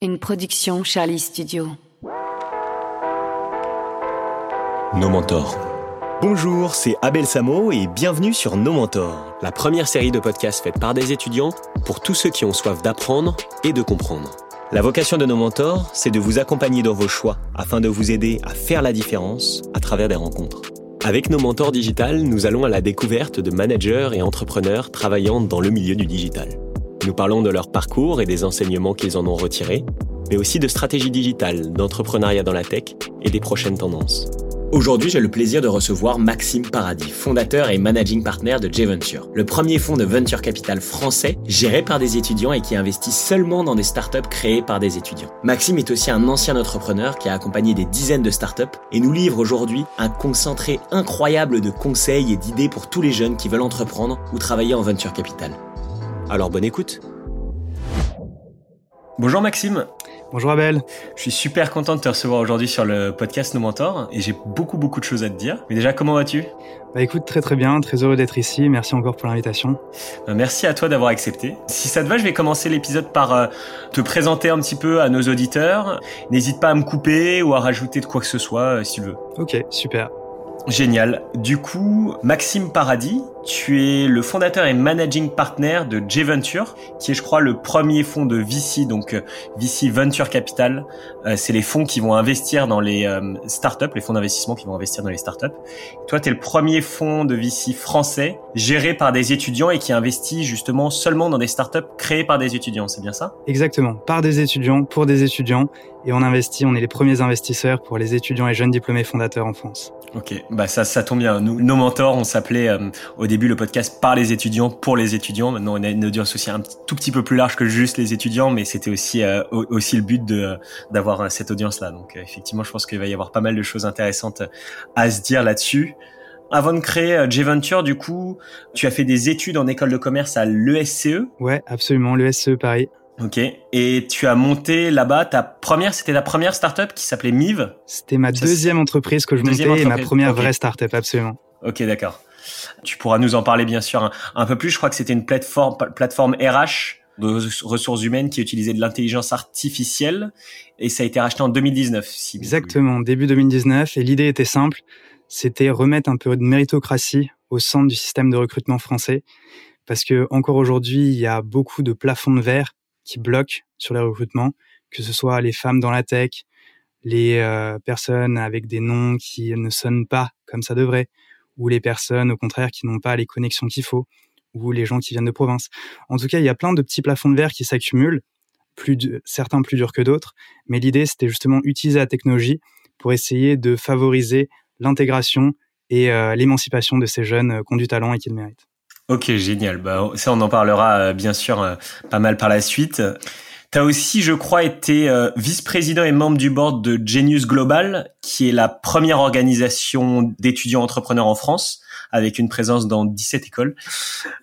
Une production Charlie Studio. Nos mentors. Bonjour, c'est Abel Samo et bienvenue sur Nos Mentors, la première série de podcasts faite par des étudiants pour tous ceux qui ont soif d'apprendre et de comprendre. La vocation de Nos Mentors, c'est de vous accompagner dans vos choix afin de vous aider à faire la différence à travers des rencontres. Avec Nos Mentors Digital, nous allons à la découverte de managers et entrepreneurs travaillant dans le milieu du digital. Nous parlons de leur parcours et des enseignements qu'ils en ont retirés, mais aussi de stratégie digitale, d'entrepreneuriat dans la tech et des prochaines tendances. Aujourd'hui, j'ai le plaisir de recevoir Maxime Paradis, fondateur et managing partner de J-Venture, le premier fonds de venture capital français géré par des étudiants et qui investit seulement dans des startups créées par des étudiants. Maxime est aussi un ancien entrepreneur qui a accompagné des dizaines de startups et nous livre aujourd'hui un concentré incroyable de conseils et d'idées pour tous les jeunes qui veulent entreprendre ou travailler en venture capital. Alors bonne écoute. Bonjour Maxime. Bonjour Abel. Je suis super content de te recevoir aujourd'hui sur le podcast Nos Mentors et j'ai beaucoup beaucoup de choses à te dire. Mais déjà, comment vas-tu? Bah écoute, très très bien, très heureux d'être ici. Merci encore pour l'invitation. Bah, merci à toi d'avoir accepté. Si ça te va, je vais commencer l'épisode par euh, te présenter un petit peu à nos auditeurs. N'hésite pas à me couper ou à rajouter de quoi que ce soit euh, si tu veux. Ok, super. Génial. Du coup, Maxime Paradis, tu es le fondateur et managing partner de J-Venture, qui est, je crois, le premier fonds de VC, donc euh, VC Venture Capital. Euh, c'est les fonds qui vont investir dans les euh, startups, les fonds d'investissement qui vont investir dans les startups. Toi, tu es le premier fonds de VC français géré par des étudiants et qui investit justement seulement dans des startups créées par des étudiants. C'est bien ça? Exactement. Par des étudiants, pour des étudiants. Et on investit, on est les premiers investisseurs pour les étudiants et jeunes diplômés fondateurs en France. Ok, bah ça, ça tombe bien. Nous, nos mentors, on s'appelait au début le podcast par les étudiants pour les étudiants. Maintenant, on a une audience aussi un tout petit peu plus large que juste les étudiants, mais c'était aussi euh, aussi le but de d'avoir euh, cette audience-là. Donc, euh, effectivement, je pense qu'il va y avoir pas mal de choses intéressantes à se dire là-dessus. Avant de créer J-Venture, du coup, tu as fait des études en école de commerce à l'ESCE. Ouais, absolument, l'ESCE Paris. Ok. Et tu as monté là-bas ta première, c'était ta première startup qui s'appelait Mive. C'était ma deuxième entreprise que je montais et ma première vraie startup, absolument. Ok, d'accord. Tu pourras nous en parler bien sûr un, peu plus. Je crois que c'était une plateforme, RH de ressources humaines qui utilisait de l'intelligence artificielle et ça a été racheté en 2019. Si Exactement, début 2019. Et l'idée était simple, c'était remettre un peu de méritocratie au centre du système de recrutement français parce que encore aujourd'hui, il y a beaucoup de plafonds de verre qui bloquent sur les recrutements, que ce soit les femmes dans la tech, les euh, personnes avec des noms qui ne sonnent pas comme ça devrait, ou les personnes, au contraire, qui n'ont pas les connexions qu'il faut, ou les gens qui viennent de province. En tout cas, il y a plein de petits plafonds de verre qui s'accumulent, plus certains plus durs que d'autres, mais l'idée, c'était justement utiliser la technologie pour essayer de favoriser l'intégration et euh, l'émancipation de ces jeunes euh, qui ont du talent et qui le méritent. Ok, génial. Bah, ça, on en parlera euh, bien sûr pas mal par la suite. Tu as aussi, je crois, été euh, vice-président et membre du board de Genius Global, qui est la première organisation d'étudiants entrepreneurs en France, avec une présence dans 17 écoles.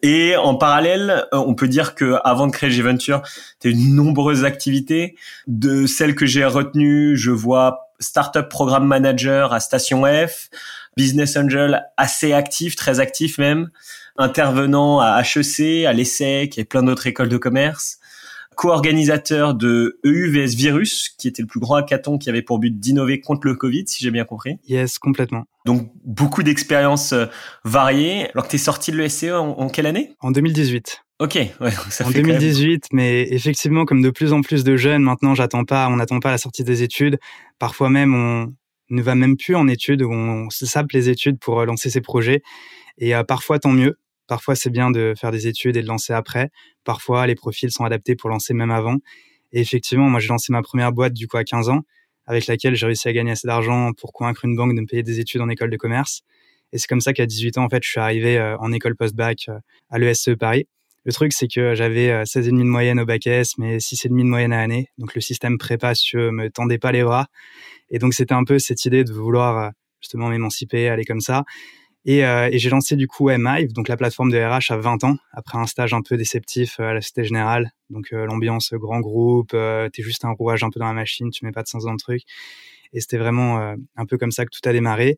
Et en parallèle, euh, on peut dire que avant de créer G-Venture, tu as eu de nombreuses activités. De celles que j'ai retenues, je vois Startup Programme Manager à Station F, Business Angel assez actif, très actif même, intervenant à HEC, à l'ESSEC et plein d'autres écoles de commerce co-organisateur de EUVS Virus, qui était le plus grand hackathon qui avait pour but d'innover contre le Covid, si j'ai bien compris. Yes, complètement. Donc, beaucoup d'expériences euh, variées. Alors que tu es sorti de l'ESCE en, quelle année? En 2018. Ok, ouais, ça en 2018, mais effectivement, comme de plus en plus de jeunes, maintenant, j'attends pas, on n'attend pas la sortie des études. Parfois même, on ne va même plus en études, on se sape les études pour euh, lancer ses projets. Et euh, parfois, tant mieux. Parfois, c'est bien de faire des études et de lancer après. Parfois, les profils sont adaptés pour lancer même avant. Et effectivement, moi, j'ai lancé ma première boîte du coup à 15 ans, avec laquelle j'ai réussi à gagner assez d'argent pour convaincre une banque de me payer des études en école de commerce. Et c'est comme ça qu'à 18 ans, en fait, je suis arrivé euh, en école post-bac euh, à l'ESCE Paris. Le truc, c'est que j'avais 16,5 euh, de moyenne au bac S, mais 6,5 de moyenne à l'année. Donc, le système prépa, si me tendait pas les bras. Et donc, c'était un peu cette idée de vouloir justement m'émanciper, aller comme ça. Et, euh, et j'ai lancé du coup MIve, donc la plateforme de RH à 20 ans, après un stage un peu déceptif euh, à la Cité Générale. Donc euh, l'ambiance grand groupe, euh, t'es juste un rouage un peu dans la machine, tu mets pas de sens dans le truc. Et c'était vraiment un peu comme ça que tout a démarré.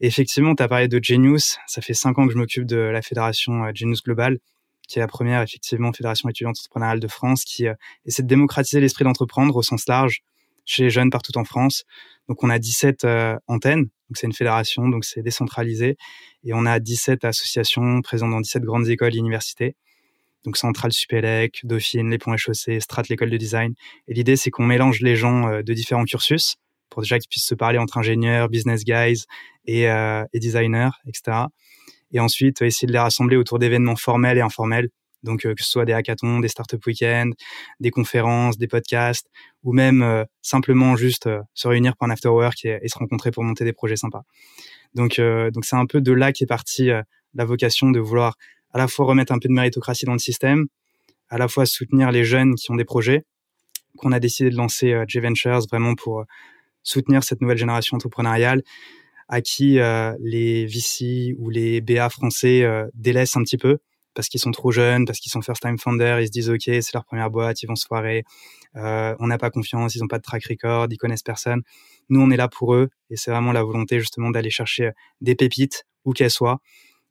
Et effectivement, tu as parlé de Genius. Ça fait cinq ans que je m'occupe de la fédération Genius Global, qui est la première effectivement fédération étudiante entrepreneuriale de France, qui essaie de démocratiser l'esprit d'entreprendre au sens large chez les jeunes partout en France. Donc on a 17 antennes, c'est une fédération, donc c'est décentralisé, et on a 17 associations présentes dans 17 grandes écoles et universités donc Centrale Supélec, Dauphine, les Ponts et Chaussées, Strat, l'école de design. Et l'idée, c'est qu'on mélange les gens euh, de différents cursus pour déjà qu'ils puissent se parler entre ingénieurs, business guys et, euh, et designers, etc. Et ensuite, essayer de les rassembler autour d'événements formels et informels. Donc, euh, que ce soit des hackathons, des startup week-ends, des conférences, des podcasts, ou même simplement juste se réunir pour un after work et, se rencontrer pour monter des projets sympas. Donc, donc c'est un peu de là qu'est partie la vocation de vouloir à la fois remettre un peu de méritocratie dans le système, à la fois soutenir les jeunes qui ont des projets, qu'on a décidé de lancer euh, J-Ventures vraiment pour euh, soutenir cette nouvelle génération entrepreneuriale à qui euh, les VC ou les BA français délaissent un petit peu parce qu'ils sont trop jeunes, parce qu'ils sont first time founders, ils se disent ok c'est leur première boîte, ils vont se foirer, on n'a pas confiance, ils n'ont pas de track record, ils connaissent personne. Nous on est là pour eux et c'est vraiment la volonté justement d'aller chercher des pépites où qu'elles soient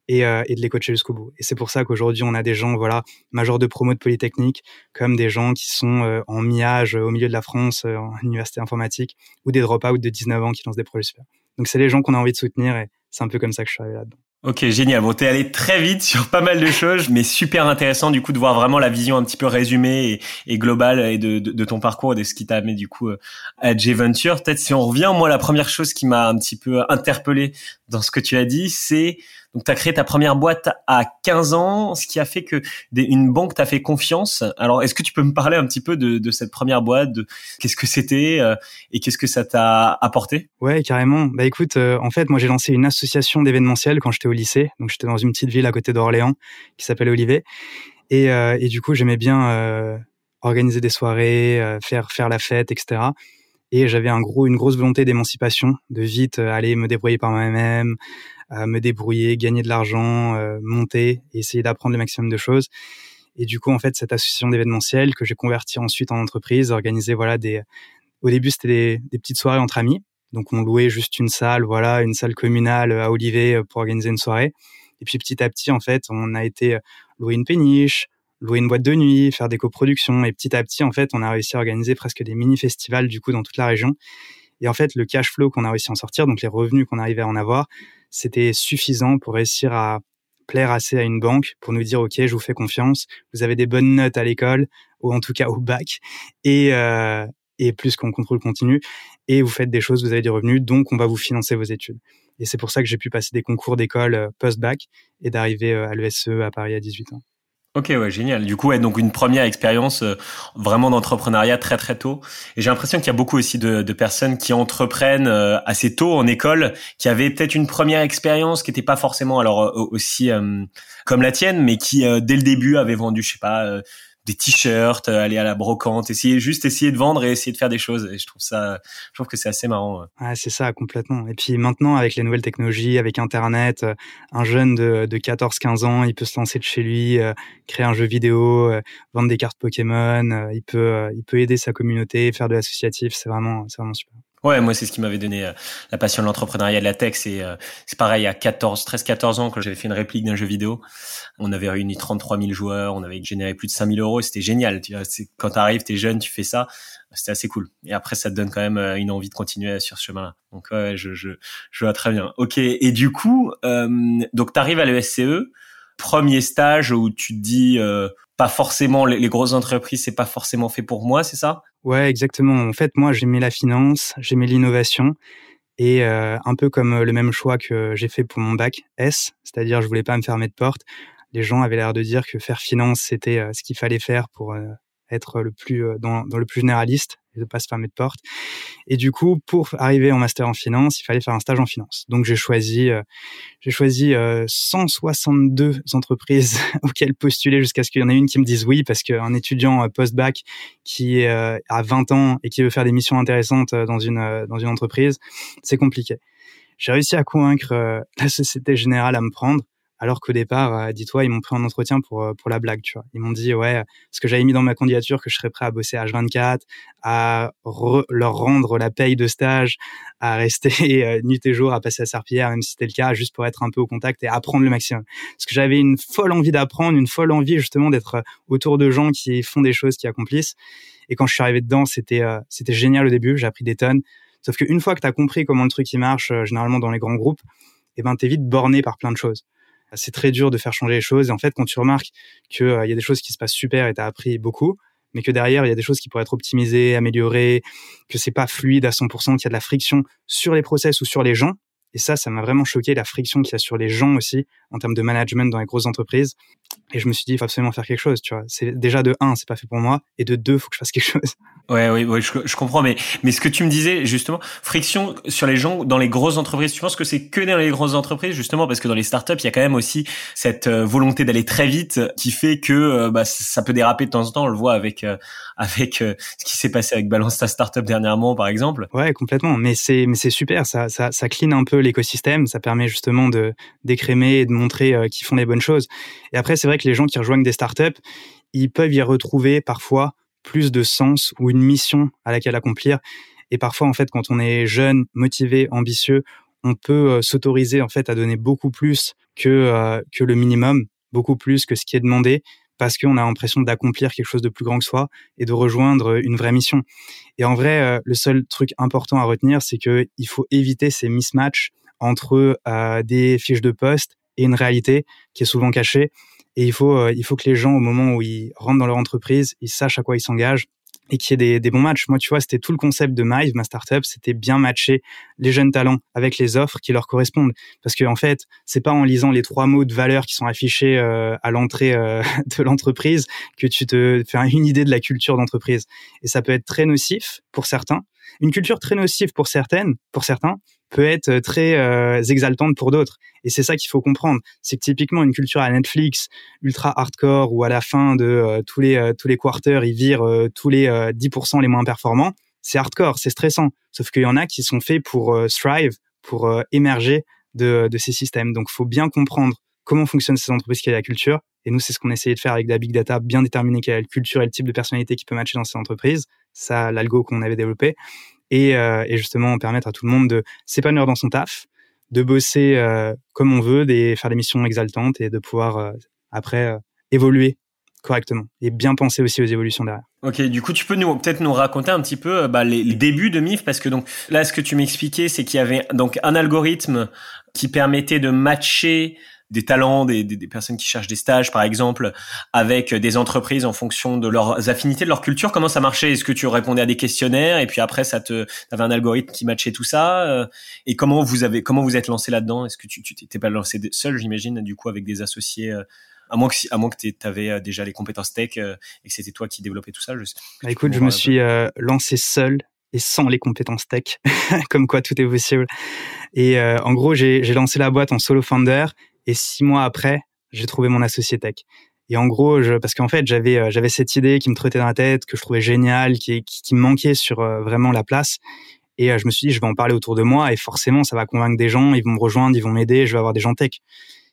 et, euh, et de les coacher jusqu'au bout. Et c'est pour ça qu'aujourd'hui, on a des gens, voilà, majors de promo de Polytechnique, comme des gens qui sont euh, en mi-âge au milieu de la France, euh, en université informatique, ou des drop-out de 19 ans qui lancent des projets super. Donc, c'est les gens qu'on a envie de soutenir et c'est un peu comme ça que je suis arrivé là-dedans. Ok, génial. Bon, t'es allé très vite sur pas mal de choses, mais super intéressant du coup de voir vraiment la vision un petit peu résumée et, globale de, de, ton parcours et de ce qui t'a amené du coup à J-Venture. Peut-être si on revient, moi la première chose qui m'a un petit peu interpellé dans ce que tu as dit, c'est donc, tu as créé ta première boîte à 15 ans, ce qui a fait que une banque t'a fait confiance. Alors, est-ce que tu peux me parler un petit peu de, cette première boîte, de qu'est-ce que c'était euh, et qu'est-ce que ça t'a apporté? Ouais, carrément. Bah écoute, euh, en fait, moi j'ai lancé une association d'événementiel quand j'étais au lycée. Donc, j'étais dans une petite ville à côté d'Orléans qui s'appelle Olivet. Et, euh, du coup, j'aimais bien organiser des soirées, faire faire la fête, etc et j'avais un gros, une grosse volonté d'émancipation, de vite aller me débrouiller par moi-même, me débrouiller, gagner de l'argent, euh, monter, essayer d'apprendre le maximum de choses. Et du coup, en fait, cette association d'événementiel que j'ai converti ensuite en entreprise, organisé voilà des. Au début, c'était des, des, petites soirées entre amis. Donc, on louait juste une salle, voilà, une salle communale à Olivet pour organiser une soirée. Et puis, petit à petit, en fait, on a été louer une péniche, louer une boîte de nuit, faire des coproductions. Et petit à petit, en fait, on a réussi à organiser presque des mini-festivals, du coup, dans toute la région. Et en fait, le cash flow qu'on a réussi à en sortir, donc les revenus qu'on arrivait à en avoir, c'était suffisant pour réussir à plaire assez à une banque pour nous dire, OK, je vous fais confiance, vous avez des bonnes notes à l'école, ou en tout cas au bac, et, euh, plus qu'en contrôle continu, et vous faites des choses, vous avez des revenus, donc on va vous financer vos études. Et c'est pour ça que j'ai pu passer des concours d'école euh, post-bac et d'arriver euh, à l'ESE à Paris à 18 ans. Ok, ouais, génial. Du coup, ouais, donc une première expérience euh, vraiment d'entrepreneuriat très très tôt. Et j'ai l'impression qu'il y a beaucoup aussi de, de personnes qui entreprennent euh, assez tôt en école, qui avaient peut-être une première expérience qui n'était pas forcément alors euh, aussi comme la tienne, mais qui dès le début avait vendu, je sais pas, des t-shirts, euh, aller à la brocante, essayer juste essayer de vendre et essayer de faire des choses. Et je trouve ça, je trouve que c'est assez marrant. Ouais, c'est ça complètement. Et puis maintenant, avec les nouvelles technologies, avec Internet, euh, un jeune de, de 14-15 ans, il peut se lancer de chez lui, euh, créer un jeu vidéo, vendre des cartes Pokémon. il peut, il peut aider sa communauté, faire de l'associatif. C'est vraiment, c'est vraiment super. Ouais, moi c'est ce qui m'avait donné euh, la passion de l'entrepreneuriat de la tech. C'est euh, c'est pareil à 14, 13, 14 ans quand j'avais fait une réplique d'un jeu vidéo. On avait réuni 33 000 joueurs, on avait généré plus de 5 000 euros. C'était génial. Tu vois, quand t'arrives, t'es jeune, tu fais ça. C'était assez cool. Et après, ça te donne quand même euh, une envie de continuer sur ce chemin-là. Donc ouais, je, je, je vois très bien. Ok. Et du coup, euh, donc t'arrives à l'ESCE premier stage où tu te dis euh, pas forcément les, grosses entreprises c'est pas forcément fait pour moi c'est ça? Ouais exactement. En fait moi j'aimais la finance j'aimais l'innovation et euh, un peu comme le même choix que j'ai fait pour mon bac S c'est-à-dire je voulais pas me fermer de porte. Les gens avaient l'air de dire que faire finance c'était euh, ce qu'il fallait faire pour être le plus dans, dans le plus généraliste et de pas se fermer de porte. Et du coup, pour arriver en master en finance, il fallait faire un stage en finance. Donc j'ai choisi, euh, j'ai choisi euh, 162 entreprises auxquelles postuler jusqu'à ce qu'il y en ait une qui me dise oui, parce qu'un étudiant euh, post-bac qui euh, a 20 ans et qui veut faire des missions intéressantes dans une dans une entreprise, c'est compliqué. J'ai réussi à convaincre la Société Générale à me prendre alors qu'au départ, euh, dis-toi, ils m'ont pris en entretien pour euh, pour la blague, tu vois. Ils m'ont dit ouais, ce que j'avais mis dans ma candidature que je serais prêt à bosser H24, à leur rendre la paye de stage, à rester euh, nuit et jour, à passer à serpillière, même si c'était le cas, juste pour être un peu au contact et apprendre le maximum. Parce que j'avais une folle envie d'apprendre, une folle envie justement d'être autour de gens qui font des choses, qui accomplissent. Et quand je suis arrivé dedans, c'était c'était génial au début. J'ai appris des tonnes. Sauf qu'une fois que tu as compris comment le truc il marche, généralement dans les grands groupes, eh ben t'es vite borné par plein de choses c'est très dur de faire changer les choses. Et en fait, quand tu remarques qu'il euh, y a des choses qui se passent super et tu as appris beaucoup, mais que derrière, il y a des choses qui pourraient être optimisées, améliorées, que c'est pas fluide à 100%, qu'il y a de la friction sur les process ou sur les gens, et ça, ça m'a vraiment choqué, la friction qu'il y a sur les gens aussi, en termes de management dans les grosses entreprises. Et je me suis dit, il faut absolument faire quelque chose, tu vois. C'est déjà de un, c'est pas fait pour moi, et de deux, faut que je fasse quelque chose. Ouais, oui, ouais, je, je, comprends, mais mais ce que tu me disais justement, friction sur les gens dans les grosses entreprises. Tu penses que c'est que dans les grosses entreprises justement parce que dans les startups, il y a quand même aussi cette euh, volonté d'aller très vite qui fait que euh, bah, ça peut déraper de temps en temps. On le voit avec euh, avec ce qui s'est passé avec Balance ta startup dernièrement, par exemple. Ouais, complètement. Mais c'est mais c'est super. Ça ça ça clean un peu l'écosystème. Ça permet justement de d'écrémer et de montrer qu'ils font les bonnes choses. Et après, c'est vrai que les gens qui rejoignent des startups, ils peuvent y retrouver parfois plus de sens ou une mission à laquelle accomplir. Et parfois, en fait, quand on est jeune, motivé, ambitieux, on peut euh, s'autoriser en fait à donner beaucoup plus que euh, que le minimum, beaucoup plus que ce qui est demandé, parce qu'on a l'impression d'accomplir quelque chose de plus grand que soi et de rejoindre une vraie mission. Et en vrai, euh, le seul truc important à retenir, c'est que il faut éviter ces mismatchs entre des fiches de poste et une réalité qui est souvent cachée. Et il faut, euh, il faut que les gens, au moment où ils rentrent dans leur entreprise, ils sachent à quoi ils s'engagent et qu'il y ait des, des, bons matchs. Moi, tu vois, c'était tout le concept de Mive, ma startup, c'était bien matcher les jeunes talents avec les offres qui leur correspondent. Parce que en fait, c'est pas en lisant les trois mots de valeur qui sont affichés euh, à l'entrée euh, de l'entreprise que tu te fais une idée de la culture d'entreprise. Et ça peut être très nocif pour certains. Une culture très nocive pour certaines, pour certains, peut être euh, très euh, exaltante pour d'autres. Et c'est ça qu'il faut comprendre. C'est que typiquement une culture à Netflix ultra hardcore où à la fin de euh, tous les tous les quarters ils virent tous les 10% les moins performants, c'est hardcore, c'est stressant. Sauf qu'il y en a qui sont faits pour thrive, pour émerger de, de ces systèmes. Donc faut bien comprendre comment fonctionnent ces entreprises, quelle est la culture. Et nous, c'est ce qu'on essayait de faire avec la big data, bien déterminer quelle est la culture et le type de personnalité qui peut matcher dans ces entreprises. Ça, l'algo qu'on avait développé et, euh, et justement permettre à tout le monde de s'épanouir dans son taf, de bosser euh, comme on veut, de faire des missions exaltantes et de pouvoir euh, après évoluer correctement et bien penser aussi aux évolutions derrière. Ok, du coup, tu peux nous peut-être nous raconter un petit peu bah, les, les, débuts de MIF parce que donc là, ce que tu m'expliquais, c'est qu'il y avait donc un algorithme qui permettait de matcher des talents, des, des, personnes qui cherchent des stages, par exemple, avec des entreprises en fonction de leurs affinités, de leur culture. Comment ça marchait? Est-ce que tu répondais à des questionnaires et puis après, ça te, avais un algorithme qui matchait tout ça euh, Et comment vous avez, comment vous êtes lancé là-dedans? Est-ce que tu, tu t'es pas lancé seul, j'imagine, du coup, avec des associés euh, à moins que, à moins que tu avais euh, déjà les compétences tech et que c'était toi qui développais tout ça. Je bah, écoute, je me suis lancé seul et sans les compétences tech, comme quoi tout est possible. Et en gros, j'ai lancé la boîte en solo founder et six mois après, j'ai trouvé mon associé tech. Et en gros, je, parce qu'en fait, j'avais euh, j'avais cette idée qui me trottait dans la tête, que je trouvais géniale, qui, qui, qui me manquait sur euh, vraiment la place. Et euh, je me suis dit, je vais en parler autour de moi, et forcément, ça va convaincre des gens, ils vont me rejoindre, ils vont m'aider, je vais avoir des gens tech.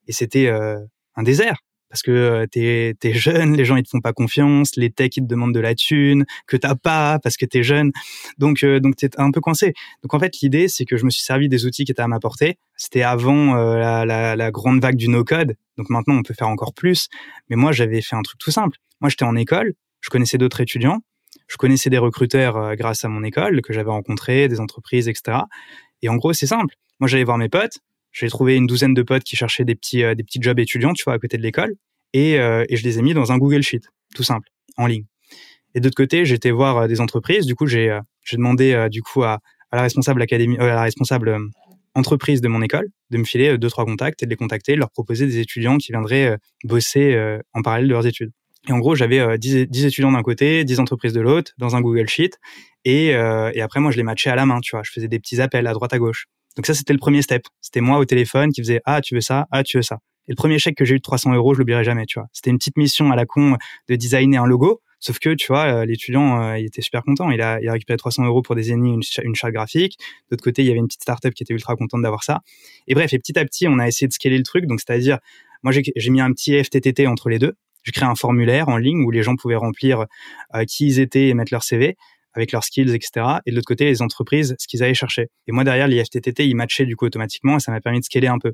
Et c'était un désert parce que euh, t'es es jeune, les gens ils te font pas confiance, les techs ils te demandent de la thune que t'as pas parce que t'es jeune, donc euh, donc t'es un peu coincé. Donc en fait l'idée c'est que je me suis servi des outils qui étaient à ma portée. C'était avant euh, la, grande vague du no code, donc maintenant on peut faire encore plus. Mais moi j'avais fait un truc tout simple. Moi j'étais en école, je connaissais d'autres étudiants, je connaissais des recruteurs grâce à mon école que j'avais rencontré, des entreprises, etc. Et en gros c'est simple. Moi j'allais voir mes potes, j'ai trouvé une douzaine de potes qui cherchaient des petits, euh, des petits jobs étudiants, tu vois, à côté de l'école. Et, euh, et je les ai mis dans un Google Sheet, tout simple, en ligne. Et d'autre côté, j'étais voir euh, des entreprises. Du coup, j'ai demandé du coup à, à la responsable académie, à la responsable entreprise de mon école de me filer deux trois contacts et de les contacter, de leur proposer des étudiants qui viendraient bosser en parallèle de leurs études. Et en gros, j'avais 10, 10, étudiants d'un côté, 10 entreprises de l'autre, dans un Google Sheet. Et, et après, moi, je les matchais à la main, tu vois. Je faisais des petits appels à droite à gauche. Donc ça, c'était le premier step. C'était moi au téléphone qui faisait ah tu veux ça, ah tu veux ça. Et le premier chèque que j'ai eu de 300 euros, je l'oublierai jamais, tu vois. C'était une petite mission à la con de designer un logo. Sauf que, tu vois, euh, l'étudiant, euh, il était super content. Il a, il a récupéré 300 euros pour designer une, une charte graphique. D'autre côté, il y avait une petite startup qui était ultra contente d'avoir ça. Et bref, et petit à petit, on a essayé de scaler le truc. Donc, c'est-à-dire, Moi, j'ai mis un petit FTTT entre les deux. J'ai créé un formulaire en ligne où les gens pouvaient remplir qui ils étaient et mettre leur CV avec leurs skills, etc. Et de l'autre côté, les entreprises, ce qu'ils allaient chercher. Et moi, derrière, l'IFTTT, il matchait du coup automatiquement et ça m'a permis de scaler un peu.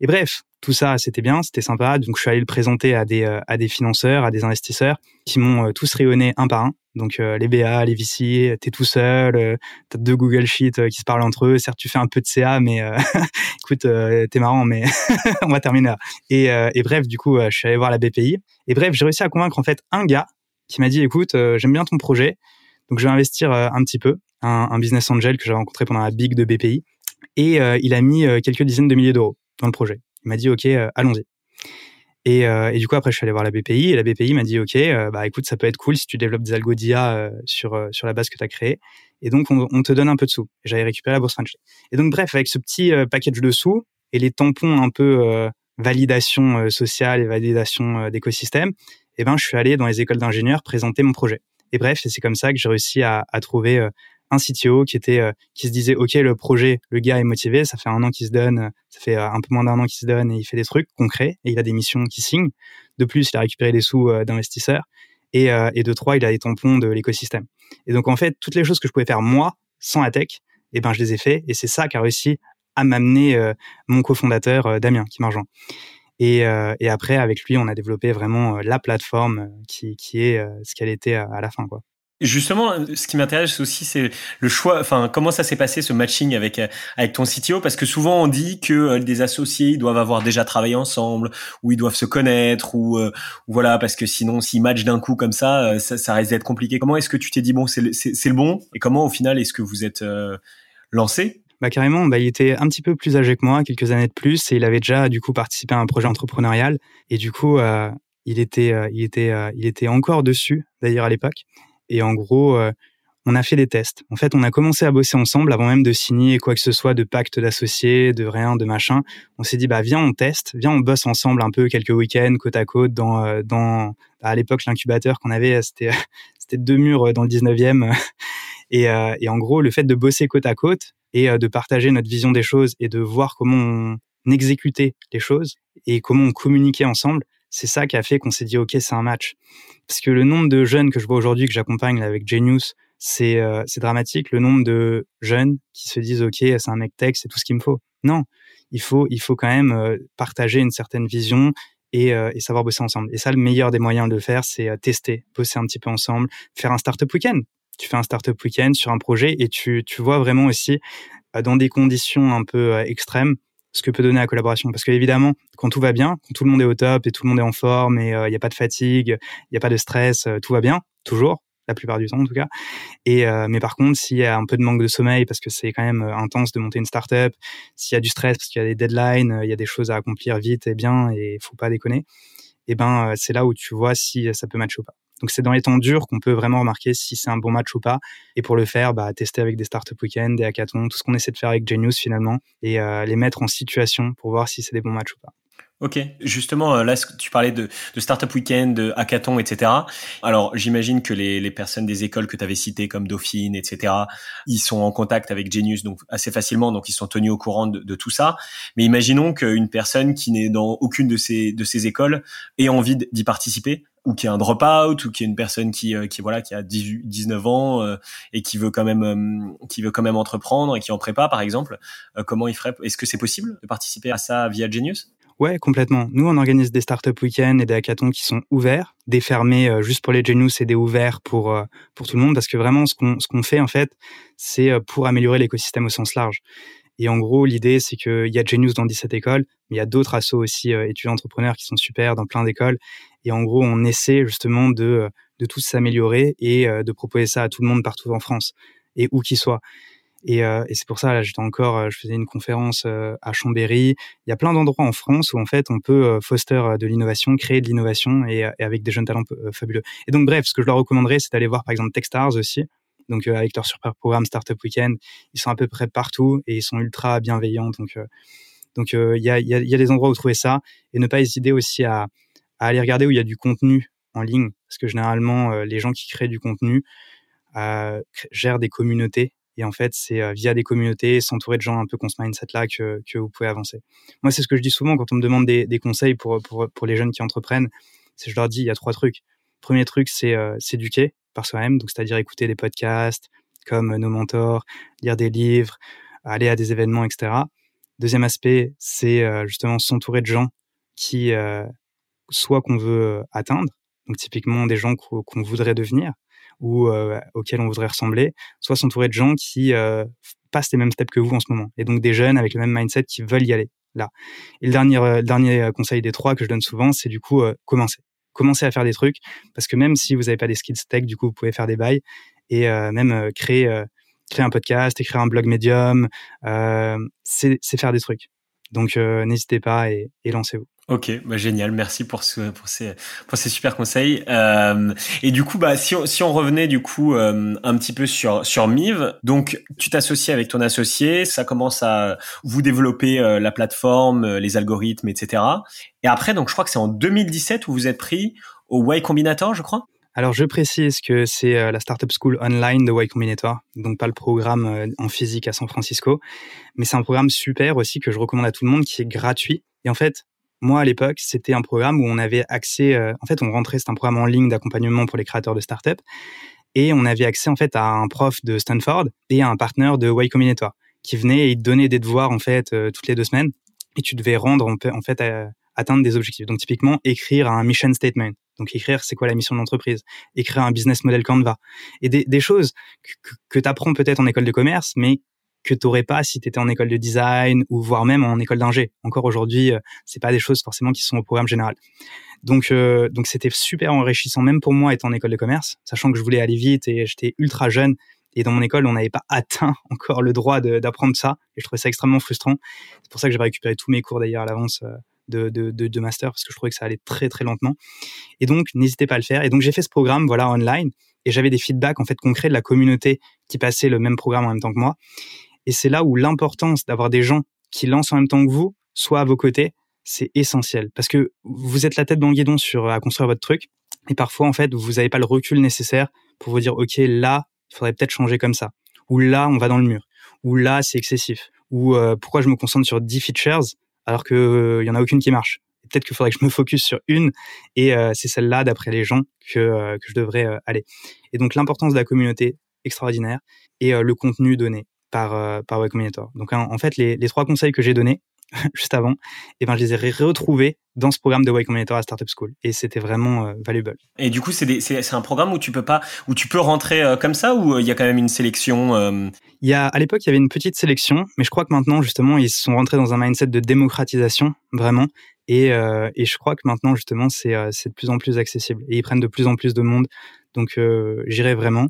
Et bref, tout ça, c'était bien, c'était sympa. Donc, je suis allé le présenter à des, euh, à des financeurs, à des investisseurs qui m'ont euh, tous rayonné un par un. Donc, euh, les BA, les VC, t'es tout seul, t'as deux Google Sheets qui se parlent entre eux. Certes, tu fais un peu de CA, mais écoute, t'es marrant, mais on va terminer là. Et, et bref, du coup, je suis allé voir la BPI. Et bref, j'ai réussi à convaincre en fait un gars qui m'a dit, écoute, j'aime bien ton projet donc je vais investir euh, un petit peu, un, business angel que j'ai rencontré pendant la big de BPI, et euh, il a mis euh, quelques dizaines de milliers d'euros dans le projet. Il m'a dit ok, allons-y. Et, et, du coup après je suis allé voir la BPI et la BPI m'a dit ok, bah écoute ça peut être cool si tu développes des algos d'IA sur sur la base que tu as créée. Et donc on, te donne un peu de sous. J'avais récupéré la bourse French. Et donc bref avec ce petit package de sous et les tampons un peu validation sociale et validation d'écosystème, eh ben je suis allé dans les écoles d'ingénieurs présenter mon projet. Et bref, c'est comme ça que j'ai réussi à, trouver euh, un CTO qui était euh, qui se disait ok le projet le gars est motivé ça fait un an qu'il se donne ça fait euh, un peu moins d'un an qu'il se donne et il fait des trucs concrets et il a des missions qui signe. De plus il a récupéré des sous d'investisseurs et, et de trois il a des tampons de l'écosystème. Et donc en fait toutes les choses que je pouvais faire moi sans la tech eh ben je les ai fait et c'est ça qui a réussi à m'amener mon cofondateur Damien qui m'a et, euh, et, après, avec lui, on a développé vraiment euh, la plateforme euh, qui, qui est ce qu'elle était à la fin. Quoi. Justement, ce qui m'intéresse aussi, c'est le choix. Enfin, comment ça s'est passé ce matching avec avec ton CTO Parce que souvent on dit que des associés ils doivent avoir déjà travaillé ensemble, ou ils doivent se connaître, ou, voilà, parce que sinon, s'ils matchent d'un coup comme ça, ça, ça risque d'être compliqué. Comment est-ce que tu t'es dit bon, c'est le, c'est le bon? Et comment au final est-ce que vous êtes lancé? Bah carrément, bah, il était un petit peu plus âgé que moi, quelques années de plus, et il avait déjà du coup participé à un projet entrepreneurial. Et du coup, euh, il était, euh, il était, euh, il était encore dessus d'ailleurs à l'époque. Et en gros, on a fait des tests. En fait, on a commencé à bosser ensemble avant même de signer quoi que ce soit de pacte d'associés, de rien, de machin. On s'est dit bah viens on teste, viens on bosse ensemble un peu quelques week-ends côte à côte dans dans à l'époque l'incubateur qu'on avait c'était c'était deux murs dans le 19e et, et en gros le fait de bosser côte à côte et euh, de partager notre vision des choses et de voir comment on exécutait les choses et comment on communiquait ensemble, c'est ça qui a fait qu'on s'est dit ok c'est un match. Parce que le nombre de jeunes que je vois aujourd'hui que j'accompagne avec Genius, c'est euh, dramatique. Le nombre de jeunes qui se disent ok c'est un mec tech, c'est tout ce qu'il me faut. Non, il faut il faut quand même euh, partager une certaine vision et, et, savoir bosser ensemble. Et ça, le meilleur des moyens de le faire, c'est tester, bosser un petit peu ensemble, faire un startup week-end tu fais un startup week-end sur un projet et tu, tu vois vraiment aussi euh, dans des conditions un peu euh, extrêmes ce que peut donner la collaboration. Parce que évidemment, quand tout va bien, quand tout le monde est au top et tout le monde est en forme et euh, il n'y a pas de fatigue, il n'y a pas de stress, tout va bien, toujours, la plupart du temps en tout cas. Et mais par contre, s'il y a un peu de manque de sommeil parce que c'est quand même intense de monter une startup, s'il y a du stress parce qu'il y a des deadlines, il y a des choses à accomplir vite et bien et il faut pas déconner, et eh ben c'est là où tu vois si ça peut matcher ou pas. Donc c'est dans les temps durs qu'on peut vraiment remarquer si c'est un bon match ou pas. Et pour le faire, bah, tester avec des startup week-ends, des hackathons, tout ce qu'on essaie de faire avec Genius finalement, et euh, les mettre en situation pour voir si c'est des bons matchs ou pas. Ok, justement, euh, là, tu parlais de, de Startup Weekend, de hackathon, etc. Alors, j'imagine que les, personnes des écoles que tu avais citées, comme Dauphine, etc., ils sont en contact avec Genius donc assez facilement, donc ils sont tenus au courant de, tout ça. Mais imaginons qu'une personne qui n'est dans aucune de ces écoles ait envie d'y participer ou qui est un drop-out ou qui est une personne qui euh, qui voilà qui a 18, 19 ans euh, et qui veut quand même euh, qui veut quand même entreprendre et qui en prépa par exemple comment il ferait est-ce que c'est possible de participer à ça via Genius? Ouais, complètement. Nous, on organise des startup week-ends et des hackathons qui sont ouverts, des fermés juste pour les Genius et des ouverts pour pour tout le monde, parce que vraiment, ce qu'on ce qu'on fait en fait, c'est pour améliorer l'écosystème au sens large. Et en gros, l'idée, c'est qu'il y a Genius dans 17 écoles, mais il y a d'autres assos aussi étudiants entrepreneurs qui sont super dans plein d'écoles. Et en gros, on essaie justement de, de tous s'améliorer et euh, de proposer ça à tout le monde partout en France et où qu'il soit. Et, euh, c'est pour ça, là, j'étais encore, euh, je faisais une conférence à Chambéry. Il y a plein d'endroits en France où en fait on peut foster de l'innovation, créer de l'innovation et, avec des jeunes talents fabuleux. Et donc bref, ce que je leur recommanderais, c'est d'aller voir par exemple Techstars aussi. Donc avec leur super programme Startup Weekend, ils sont à peu près partout et ils sont ultra bienveillants. Donc donc il y a, y, y a des endroits où trouver ça et ne pas hésiter aussi à à aller regarder où il y a du contenu en ligne, parce que généralement, euh, les gens qui créent du contenu euh, gèrent des communautés Et en fait, c'est via des communautés, s'entourer de gens un peu qu'on ce mindset-là que, que vous pouvez avancer. Moi, c'est ce que je dis souvent quand on me demande des, des conseils pour, pour, pour les jeunes qui entreprennent. C'est je leur dis, il y a trois trucs. Premier truc, c'est s'éduquer par soi-même, donc c'est-à-dire écouter des podcasts comme nos mentors, lire des livres, aller à des événements, etc. Deuxième aspect, c'est justement s'entourer de gens qui soit qu'on veut atteindre, donc typiquement des gens qu'on voudrait devenir ou auxquels on voudrait ressembler, soit s'entourer de gens qui passent les mêmes steps que vous en ce moment, et donc des jeunes avec le même mindset qui veulent y aller là. Et le dernier, dernier conseil des trois que je donne souvent, c'est du coup commencer commencer à faire des trucs parce que même si vous n'avez pas des skills tech, du coup, vous pouvez faire des bails et euh, même euh, créer euh, créer un podcast, écrire un blog médium, c'est faire des trucs. Donc n'hésitez pas et, et lancez-vous. Ok, bah génial, merci pour ce pour ces pour ces super conseils. Euh, et du coup, bah si on, si on revenait du coup euh, un petit peu sur sur Mive, donc tu t'associes avec ton associé, ça commence à vous développer euh, la plateforme, euh, les algorithmes, etc. Et après, donc je crois que c'est en 2017 où vous êtes pris au Y Combinator, je crois? Alors, je précise que c'est la Startup School Online de Y Combinator, donc pas le programme en physique à San Francisco, mais c'est un programme super aussi que je recommande à tout le monde qui est gratuit. Et en fait, moi, à l'époque, c'était un programme où on avait accès, euh, en fait, on rentrait, c'est un programme en ligne d'accompagnement pour les créateurs de start-up, et on avait accès, en fait, à un prof de Stanford et à un partenaire de Y Combinator qui venait et donnait des devoirs, en fait, euh, toutes les deux semaines, et tu devais rendre, en fait, atteindre des objectifs. Donc, typiquement, écrire un mission statement. Donc, écrire c'est quoi la mission de l'entreprise, écrire un business model Canva, et des, choses que, que tu apprends peut-être en école de commerce, mais que tu n'aurais pas si tu étais en école de design ou voire même en école d'ingé. Encore aujourd'hui, euh, c'est pas des choses forcément qui sont au programme général. Donc euh, donc c'était super enrichissant même pour moi étant en école de commerce, sachant que je voulais aller vite et j'étais ultra jeune et dans mon école, on n'avait pas atteint encore le droit d'apprendre ça et je trouvais ça extrêmement frustrant. C'est pour ça que j'avais récupéré tous mes cours d'ailleurs à l'avance euh, de, de, master parce que je trouvais que ça allait très très lentement. Et donc n'hésitez pas à le faire. Et donc j'ai fait ce programme voilà online et j'avais des feedbacks en fait concrets de la communauté qui passait le même programme en même temps que moi. Et c'est là où l'importance d'avoir des gens qui lancent en même temps que vous, soit à vos côtés, c'est essentiel. Parce que vous êtes la tête dans le guidon sur à construire votre truc. Et parfois, en fait, vous n'avez pas le recul nécessaire pour vous dire, OK, là, il faudrait peut-être changer comme ça. Ou là, on va dans le mur. Ou là, c'est excessif. Ou euh, pourquoi je me concentre sur 10 features alors qu'il il y en a aucune qui marche? Peut-être qu'il faudrait que je me focus sur une et euh, c'est celle-là, d'après les gens, que, euh, que je devrais aller. Et donc l'importance de la communauté extraordinaire et le contenu donné par, euh, par Y Combinator. Donc en, fait, les, trois conseils que j'ai donnés juste avant, eh ben, je les ai retrouvés dans ce programme de Y Combinator à Startup School et c'était vraiment euh, valuable. Et du coup, c'est un programme où tu peux pas, où tu peux rentrer euh, comme ça ou il y a quand même une sélection Il y a, à l'époque, il y avait une petite sélection, mais je crois que maintenant, justement, ils sont rentrés dans un mindset de démocratisation, vraiment. Et, et je crois que maintenant, justement, c'est de plus en plus accessible et ils prennent de plus en plus de monde donc euh, j'irai vraiment.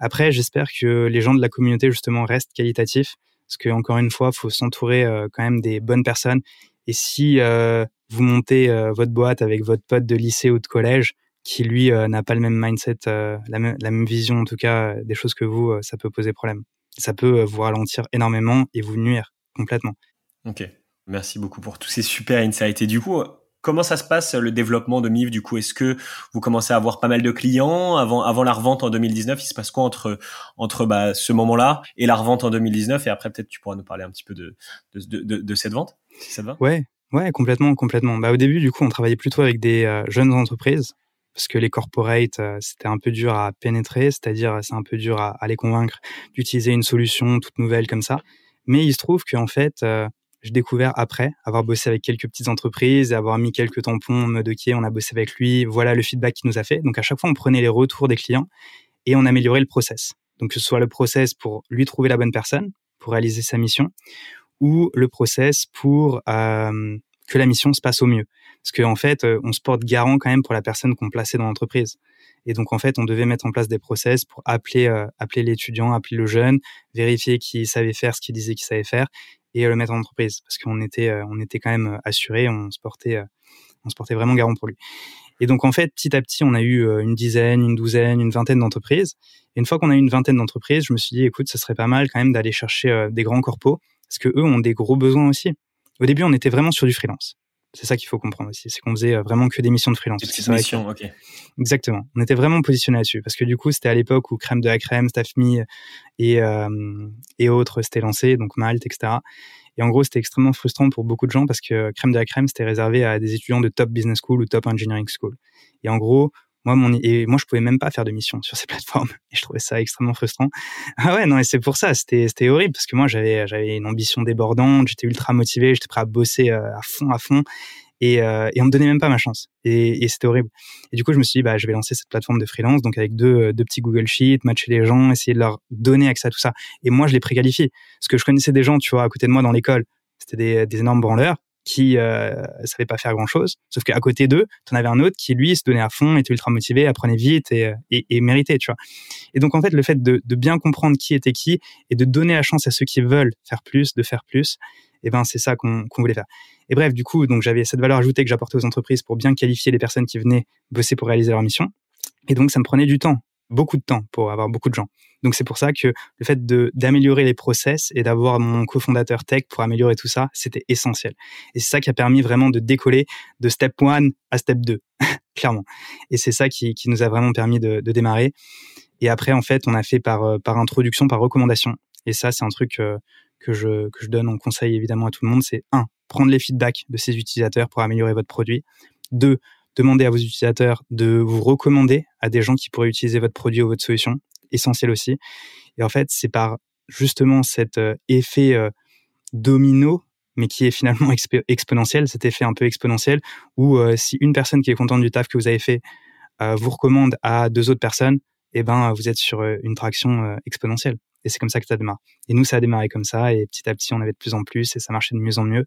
Après, j'espère que les gens de la communauté justement restent qualitatifs, parce que encore une fois, faut s'entourer euh, quand même des bonnes personnes. Et si euh, vous montez votre boîte avec votre pote de lycée ou de collège, qui lui n'a pas le même mindset, la même, vision en tout cas des choses que vous, ça peut poser problème. Ça peut vous ralentir énormément et vous nuire complètement. Ok, merci beaucoup pour tous ces super insights. Et du coup, Comment ça se passe le développement de MIV du coup? Est-ce que vous commencez à avoir pas mal de clients? Avant avant la revente en 2019 Il se passe quoi entre entre bah, ce moment-là et la revente en 2019 Et après peut-être tu pourras nous parler un petit peu de de, de, cette vente, si ça te va. Ouais, ouais, complètement, complètement. Bah au début du coup on travaillait plutôt avec des euh, jeunes entreprises parce que les corporates euh, c'était un peu dur à pénétrer, c'est-à-dire c'est un peu dur à, les convaincre d'utiliser une solution toute nouvelle comme ça. Mais il se trouve qu'en fait euh, j'ai découvert après avoir bossé avec quelques petites entreprises avoir mis quelques tampons mode OK, on a bossé avec lui, voilà le feedback qu'il nous a fait. Donc à chaque fois, on prenait les retours des clients et on améliorait le process. Donc que ce soit le process pour lui trouver la bonne personne pour réaliser sa mission ou le process pour que la mission se passe au mieux. Parce qu'en en fait, euh, on se porte garant quand même pour la personne qu'on plaçait dans l'entreprise. Et donc en fait, on devait mettre en place des process pour appeler euh, appeler l'étudiant, appeler le jeune, vérifier qu'il savait faire ce qu'il disait qu'il savait faire et le mettre en entreprise parce qu'on était euh, on était quand même euh, assuré, on se portait euh, on se portait vraiment garant pour lui. Et donc en fait, petit à petit, on a eu une dizaine, une douzaine, une vingtaine d'entreprises. Et une fois qu'on a eu une vingtaine d'entreprises, je me suis dit, écoute, ce serait pas mal quand même d'aller chercher des grands corpos, parce que eux ont des gros besoins aussi. Au début, on était vraiment sur du freelance. C'est ça qu'il faut comprendre aussi. C'est qu'on faisait vraiment que des missions de freelance. Des missions, ok. Exactement. On était vraiment positionné là-dessus parce que du coup, c'était à l'époque où Crème de la Crème, Staffme et, et autres s'étaient lancés, donc Malte, etc. Et en gros, c'était extrêmement frustrant pour beaucoup de gens parce que Crème de la Crème, c'était réservé à des étudiants de top business school ou top engineering school. Et en gros, moi, mon, et moi, je pouvais même pas faire de mission sur ces plateformes. Et je trouvais ça extrêmement frustrant. Ah ouais, non, et c'est pour ça, c'était, c'était horrible parce que moi, j'avais, j'avais une ambition débordante, j'étais ultra motivé, j'étais prêt à bosser euh, à fond, à fond. Et, euh, et on me donnait même pas ma chance. Et, et c'était horrible. Et du coup, je me suis dit, bah, je vais lancer cette plateforme de freelance, donc avec deux, deux petits Google Sheets, matcher les gens, essayer de leur donner accès à tout ça. Et moi, je les préqualifie. Parce que je connaissais des gens, tu vois, à côté de moi dans l'école, c'était des, des énormes branleurs qui euh, savait pas faire grand chose. Sauf qu'à côté d'eux, tu en avais un autre qui lui se donnait à fond, était ultra motivé, apprenait vite et, et, et méritait, tu vois. Et donc en fait, le fait de, de, bien comprendre qui était qui et de donner la chance à ceux qui veulent faire plus, de faire plus, et eh ben c'est ça qu'on voulait faire. Et bref, du coup, donc j'avais cette valeur ajoutée que j'apportais aux entreprises pour bien qualifier les personnes qui venaient bosser pour réaliser leur mission. Et donc ça me prenait du temps beaucoup de temps pour avoir beaucoup de gens. Donc c'est pour ça que le fait d'améliorer les process et d'avoir mon cofondateur tech pour améliorer tout ça, c'était essentiel. Et c'est ça qui a permis vraiment de décoller de step 1 à step 2, clairement. Et c'est ça qui, nous a vraiment permis de, démarrer. Et après, en fait, on a fait par, euh, introduction, par recommandation. Et ça, c'est un truc euh, que, je, que je donne en conseil évidemment à tout le monde. C'est un, prendre les feedbacks de ces utilisateurs pour améliorer votre produit. Deux, demandez à vos utilisateurs de vous recommander à des gens qui pourraient utiliser votre produit ou votre solution, essentiel aussi. Et en fait, c'est par justement cet euh, effet euh, domino, mais qui est finalement exponentiel, cet effet un peu exponentiel, où euh, si une personne qui est contente du taf que vous avez fait vous recommande à deux autres personnes, eh ben vous êtes sur une traction exponentielle. Et c'est comme ça que ça démarre. Et nous, ça a démarré comme ça, et petit à petit, on avait de plus en plus, et ça marchait de mieux en mieux.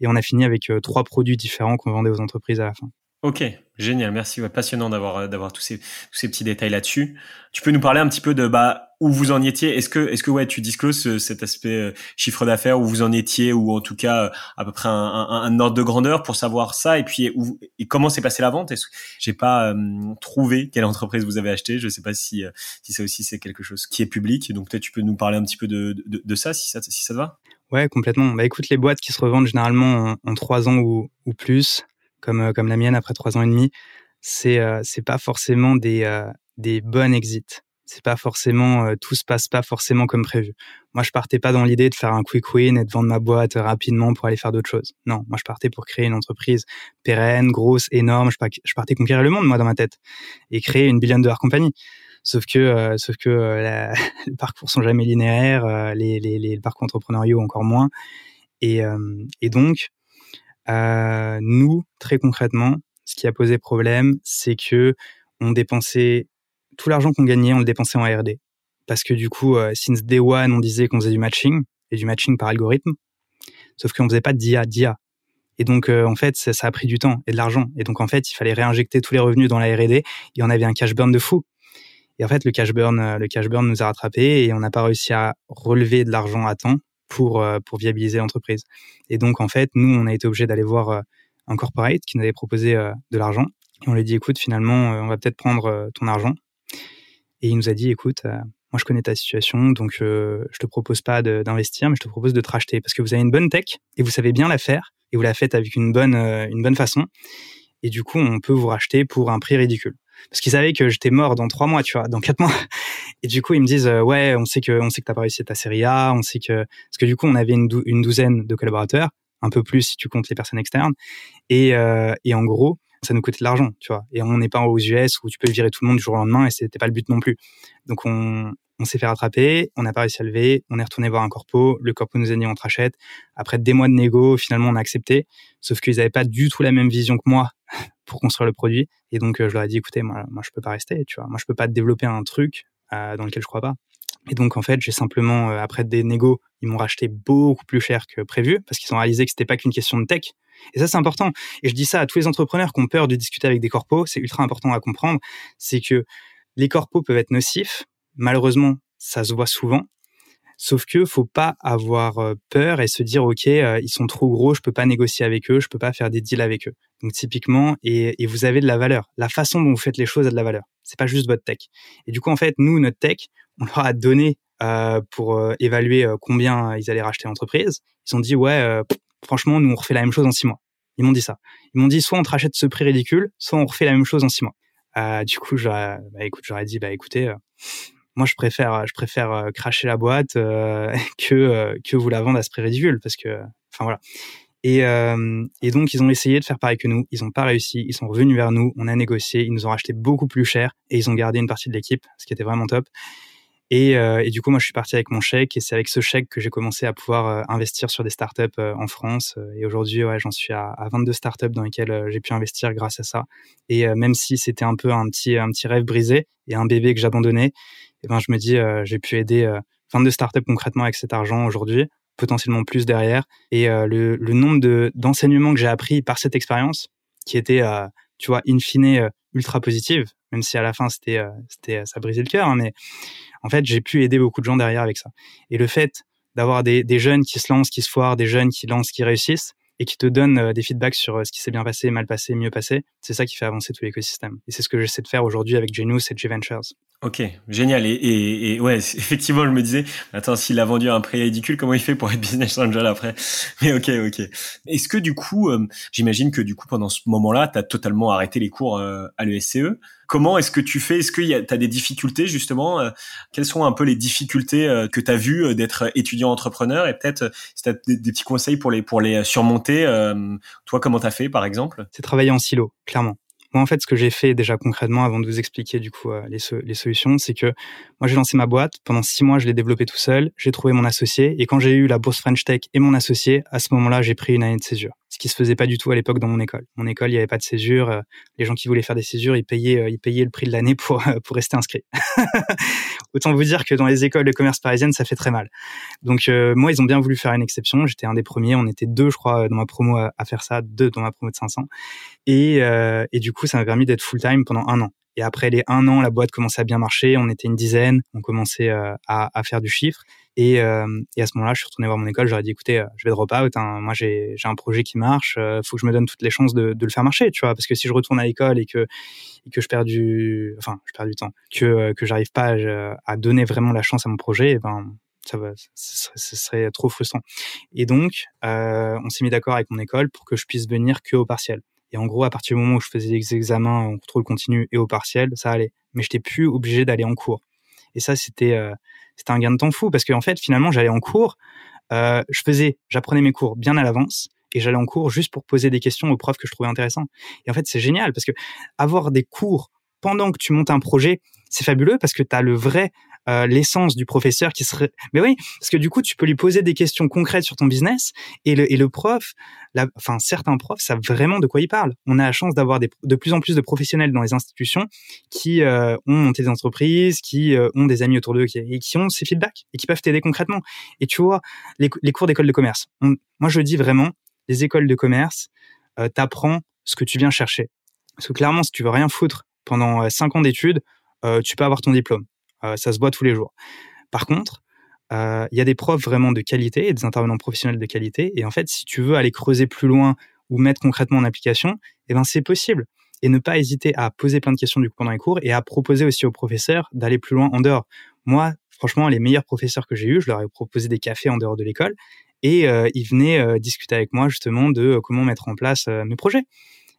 Et on a fini avec trois produits différents qu'on vendait aux entreprises à la fin. Ok, génial, merci. passionnant d'avoir euh, d'avoir tous ces tous ces petits détails là-dessus. Tu peux nous parler un petit peu de bah où vous en étiez? Est-ce que est-ce que ouais tu discloses cet aspect euh, chiffre d'affaires où vous en étiez ou en tout cas euh, à peu près un, un, un ordre de grandeur pour savoir ça? Et puis où, et comment s'est passée la vente? Est-ce que j'ai pas trouvé quelle entreprise vous avez acheté. Je sais pas si si ça aussi c'est quelque chose qui est public. Donc peut-être tu peux nous parler un petit peu de de, de ça si ça si ça te va. Ouais, complètement. Bah écoute, les boîtes qui se revendent généralement en trois ans ou, ou plus, comme euh, comme la mienne après trois ans et demi, c'est euh, c'est pas forcément des euh, des bonnes exits. C'est pas forcément tout se passe pas forcément comme prévu. Moi, je partais pas dans l'idée de faire un quick win et de vendre ma boîte rapidement pour aller faire d'autres choses. Non, moi je partais pour créer une entreprise pérenne, grosse, énorme. Je partais conquérir le monde moi dans ma tête et créer une billion dollar compagnie. Sauf que, sauf que les parcours sont jamais linéaires, les, les, les parcours entrepreneuriaux encore moins. Et, et donc, nous, très concrètement, ce qui a posé problème, c'est que on dépensait tout l'argent qu'on gagnait, on le dépensait en R&D. Parce que du coup, euh, since day one, on disait qu'on faisait du matching et du matching par algorithme, sauf qu'on faisait pas d'IA, d'IA. Et donc, euh, en fait, ça, ça, a pris du temps et de l'argent. Et donc, en fait, il fallait réinjecter tous les revenus dans la R&D et on avait un cash burn de fou. Et en fait, le cash burn, euh, le cash burn nous a rattrapés et on n'a pas réussi à relever de l'argent à temps pour, euh, pour viabiliser l'entreprise. Et donc, en fait, nous, on a été obligé d'aller voir euh, un corporate qui nous avait proposé euh, de l'argent. Et on lui a dit, écoute, finalement, on va peut-être prendre ton argent. Et il nous a dit, écoute, moi, je connais ta situation, donc je te propose pas d'investir, mais je te propose de te racheter parce que vous avez une bonne tech et vous savez bien la faire et vous la faites avec une bonne, une bonne façon. Et du coup, on peut vous racheter pour un prix ridicule parce qu'ils savaient que j'étais mort dans trois mois, tu vois, dans quatre mois. Et du coup, ils me disent euh, ouais, on sait que on sait que t'as pas réussi ta série A, on sait que parce que du coup, on avait une, douzaine de collaborateurs, un peu plus si tu comptes les personnes externes, et euh, et en gros, ça nous coûtait de l'argent, tu vois. Et on n'est pas aux US où tu peux virer tout le monde du jour au lendemain et c'était pas le but non plus. Donc on on s'est fait rattraper, on n'a pas réussi à lever, on est retourné voir un corpo, le corpo nous a dit on te rachète. Après des mois de négo, finalement on a accepté, sauf qu'ils n'avaient pas du tout la même vision que moi pour construire le produit. Et donc, euh, je leur ai dit, écoutez, moi, moi, je peux pas rester, tu vois. Moi, je peux pas développer un truc dans lequel je crois pas. Et donc, en fait, j'ai simplement, euh, après des négos, ils m'ont racheté beaucoup plus cher que prévu parce qu'ils ont réalisé que c'était pas qu'une question de tech. Et ça, c'est important. Et je dis ça à tous les entrepreneurs qui ont peur de discuter avec des corpos. C'est ultra important à comprendre. C'est que les corpos peuvent être nocifs. Malheureusement, ça se voit souvent. Sauf que faut pas avoir euh, peur et se dire ok euh, ils sont trop gros, je peux pas négocier avec eux, je peux pas faire des deals avec eux. Donc typiquement et, et vous avez de la valeur. La façon dont vous faites les choses a de la valeur. C'est pas juste votre tech. Et du coup en fait nous notre tech on leur a donné euh, pour évaluer combien ils allaient racheter l'entreprise. Ils ont dit ouais franchement nous on refait la même chose en six mois. Ils m'ont dit ça. Ils m'ont dit soit on te rachète ce prix ridicule, soit on refait la même chose en six mois. Du coup, j'aurais, bah, écoute, j'aurais dit, bah écoutez, moi je préfère, je préfère euh, cracher la boîte euh, que que vous la vendre à ce prix ridicule, parce que, enfin voilà. Et, et donc ils ont essayé de faire pareil que nous, ils n'ont pas réussi, ils sont revenus vers nous, on a négocié, ils nous ont racheté beaucoup plus cher et ils ont gardé une partie de l'équipe, ce qui était vraiment top. Et, euh, et, du coup, moi, je suis parti avec mon chèque et c'est avec ce chèque que j'ai commencé à pouvoir euh, investir sur des startups euh, en France. Et aujourd'hui, ouais, j'en suis à, à, 22 startups dans lesquelles j'ai pu investir grâce à ça. Et même si c'était un peu un petit, un petit rêve brisé et un bébé que j'abandonnais, eh ben, je me dis, j'ai pu aider 22 startups concrètement avec cet argent aujourd'hui, potentiellement plus derrière. Et le, le, nombre de, d'enseignements que j'ai appris par cette expérience, qui était, tu vois, in fine, ultra positive, même si à la fin, c'était, c'était, ça brisait le cœur, hein, mais en fait, j'ai pu aider beaucoup de gens derrière avec ça. Et le fait d'avoir des, jeunes qui se lancent, qui se foirent, des jeunes qui lancent, qui réussissent, et qui te donnent euh, des feedbacks sur euh, ce qui s'est bien passé, mal passé, mieux passé, c'est ça qui fait avancer tout l'écosystème. Et c'est ce que j'essaie de faire aujourd'hui avec Genius et G-Ventures. Ok, génial. Et, et, et, ouais, effectivement, je me disais, attends, s'il a vendu un prix ridicule, comment il fait pour être business angel après? Mais ok, ok. Est-ce que du coup, euh, j'imagine que du coup, pendant ce moment-là, tu as totalement arrêté les cours à l'ESCE? Comment est-ce que tu fais? Est-ce que tu as des difficultés justement euh, Quelles sont un peu les difficultés euh, que tu as vues euh, d'être étudiant entrepreneur? Et peut-être si tu as des, petits conseils pour les, pour les surmonter, toi comment tu as fait par exemple? C'est travailler en silo, clairement. Moi, en fait, ce que j'ai fait déjà concrètement, avant de vous expliquer du coup les, les solutions, c'est que moi, j'ai lancé ma boîte. Pendant six mois, je l'ai développée tout seul. J'ai trouvé mon associé. Et quand j'ai eu la bourse French Tech et mon associé, à ce moment-là, j'ai pris une année de césure ce qui se faisait pas du tout à l'époque dans mon école. Mon école, il n'y avait pas de césure. Euh, les gens qui voulaient faire des césures, ils payaient, euh, ils payaient le prix de l'année pour euh, pour rester inscrits. Autant vous dire que dans les écoles de commerce parisiennes, ça fait très mal. Donc moi, ils ont bien voulu faire une exception. J'étais un des premiers. On était deux, je crois, dans ma promo à, faire ça, deux dans ma promo de 500. Et et du coup, ça m'a permis d'être full time pendant un an. Et après les un an, la boîte commençait à bien marcher. On était une dizaine. On commençait à, à faire du chiffre. Et, euh, et à ce moment-là, je suis retourné voir mon école. J'aurais dit, écoutez, euh, je vais drop out. Hein. Moi, j'ai un projet qui marche. Euh, faut que je me donne toutes les chances de, le faire marcher. Parce que si je retourne à l'école et que je perds du, je temps, que que j'arrive pas à, donner vraiment la chance à mon projet, eh ben ça ce serait, trop frustrant. Et donc, on s'est mis d'accord avec mon école pour que je puisse venir que au partiel. Et en gros, à partir du moment où je faisais les examens en contrôle continu et au partiel, ça allait. Mais j'étais plus obligé d'aller en cours. Et ça, c'était c'était un gain de temps fou parce qu'en fait, finalement, j'allais en cours, euh, je faisais, j'apprenais mes cours bien à l'avance et j'allais en cours juste pour poser des questions aux profs que je trouvais intéressants. Et en fait, c'est génial parce que avoir des cours pendant que tu montes un projet, c'est fabuleux parce que tu as le vrai euh, l'essence du professeur qui serait. Mais oui, parce que du coup, tu peux lui poser des questions concrètes sur ton business et le, et le prof, la, enfin certains profs savent vraiment de quoi ils parlent. On a la chance d'avoir de plus en plus de professionnels dans les institutions qui euh, ont monté des entreprises, qui euh, ont des amis autour d'eux et qui ont ces feedbacks et qui peuvent t'aider concrètement. Et tu vois, les, les cours d'école de commerce. moi, je dis vraiment, les écoles de commerce, t'apprends ce que tu viens chercher. Parce que clairement, si tu veux rien foutre pendant cinq ans d'études, tu peux avoir ton diplôme. Euh, ça se voit tous les jours. Par contre, euh, il y a des profs vraiment de qualité et des intervenants professionnels de qualité. Et en fait, si tu veux aller creuser plus loin ou mettre concrètement en application, eh ben c'est possible. Et ne pas hésiter à poser plein de questions du coup pendant les cours et à proposer aussi aux professeurs d'aller plus loin en dehors. Moi, franchement, les meilleurs professeurs que j'ai eus, je leur ai proposé des cafés en dehors de l'école et euh, ils venaient discuter avec moi justement de comment mettre en place mes projets.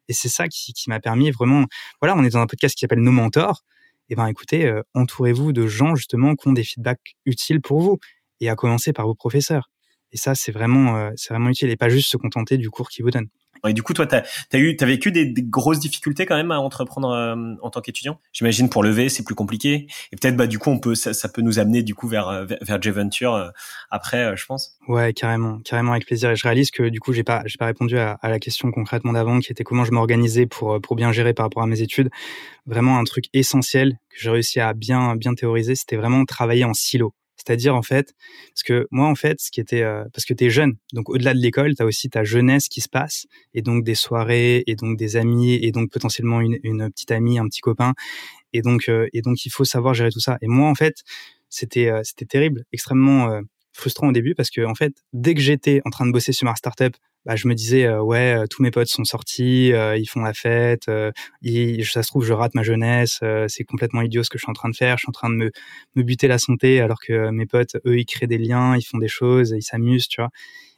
Et c'est ça qui, qui m'a permis vraiment. Voilà, on est dans un podcast qui s'appelle Nos Mentors eh ben écoutez, euh, entourez-vous de gens justement qui ont des feedbacks utiles pour vous, et à commencer par vos professeurs. Et ça, c'est vraiment, euh, c'est vraiment utile, et pas juste se contenter du cours qu'ils vous donnent. Et du coup, toi, t'as as eu, t'as vécu des, grosses difficultés quand même à entreprendre euh, en tant qu'étudiant? J'imagine pour lever, c'est plus compliqué. Et peut-être, bah, du coup, on peut, ça, peut nous amener du coup vers euh, vers, J-Venture euh, après, je pense. Ouais, carrément, carrément avec plaisir. Et je réalise que du coup, j'ai pas, j'ai pas répondu à, à, la question concrètement d'avant, qui était comment je m'organisais pour pour bien gérer par rapport à mes études. Vraiment un truc essentiel que j'ai réussi à bien bien théoriser, c'était vraiment travailler en silo. C'est-à-dire en fait, parce que moi en fait, ce qui était, euh, parce que tu es jeune, donc au-delà de l'école, tu as aussi ta jeunesse qui se passe, et donc des soirées, et donc des amis, et donc potentiellement une, petite amie, un petit copain, et donc euh, et donc il faut savoir gérer tout ça. Et moi en fait, c'était euh, c'était terrible, extrêmement frustrant au début parce que en fait, dès que j'étais en train de bosser sur ma startup, bah, je me disais euh, ouais, euh, tous mes potes sont sortis, euh, ils font la fête, ça se trouve je rate ma jeunesse, c'est complètement idiot ce que je suis en train de faire, je suis en train de me, me buter la santé alors que mes potes eux ils créent des liens, ils font des choses, ils s'amusent, tu vois.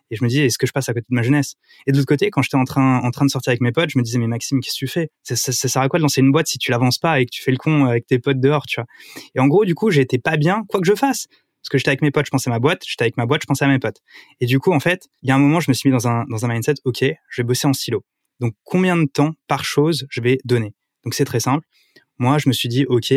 Et je me disais, est-ce que je passe à côté de ma jeunesse? Et de l'autre côté, quand j'étais en train, en train de sortir avec mes potes, je me disais, mais Maxime, qu'est-ce que tu fais? Ça, ça, ça, sert à quoi de lancer une boîte si tu l'avances pas et que tu fais le con avec tes potes dehors, tu vois? Et en gros, du coup, j'étais pas bien, quoi que je fasse. Parce que j'étais avec mes potes, je pensais à ma boîte, j'étais avec ma boîte, je pensais à mes potes. Et du coup, en fait, il y a un moment, je me suis mis dans un, dans un mindset, OK, je vais bosser en silo. Donc, combien de temps par chose je vais donner? Donc, c'est très simple. Moi, je me suis dit, OK,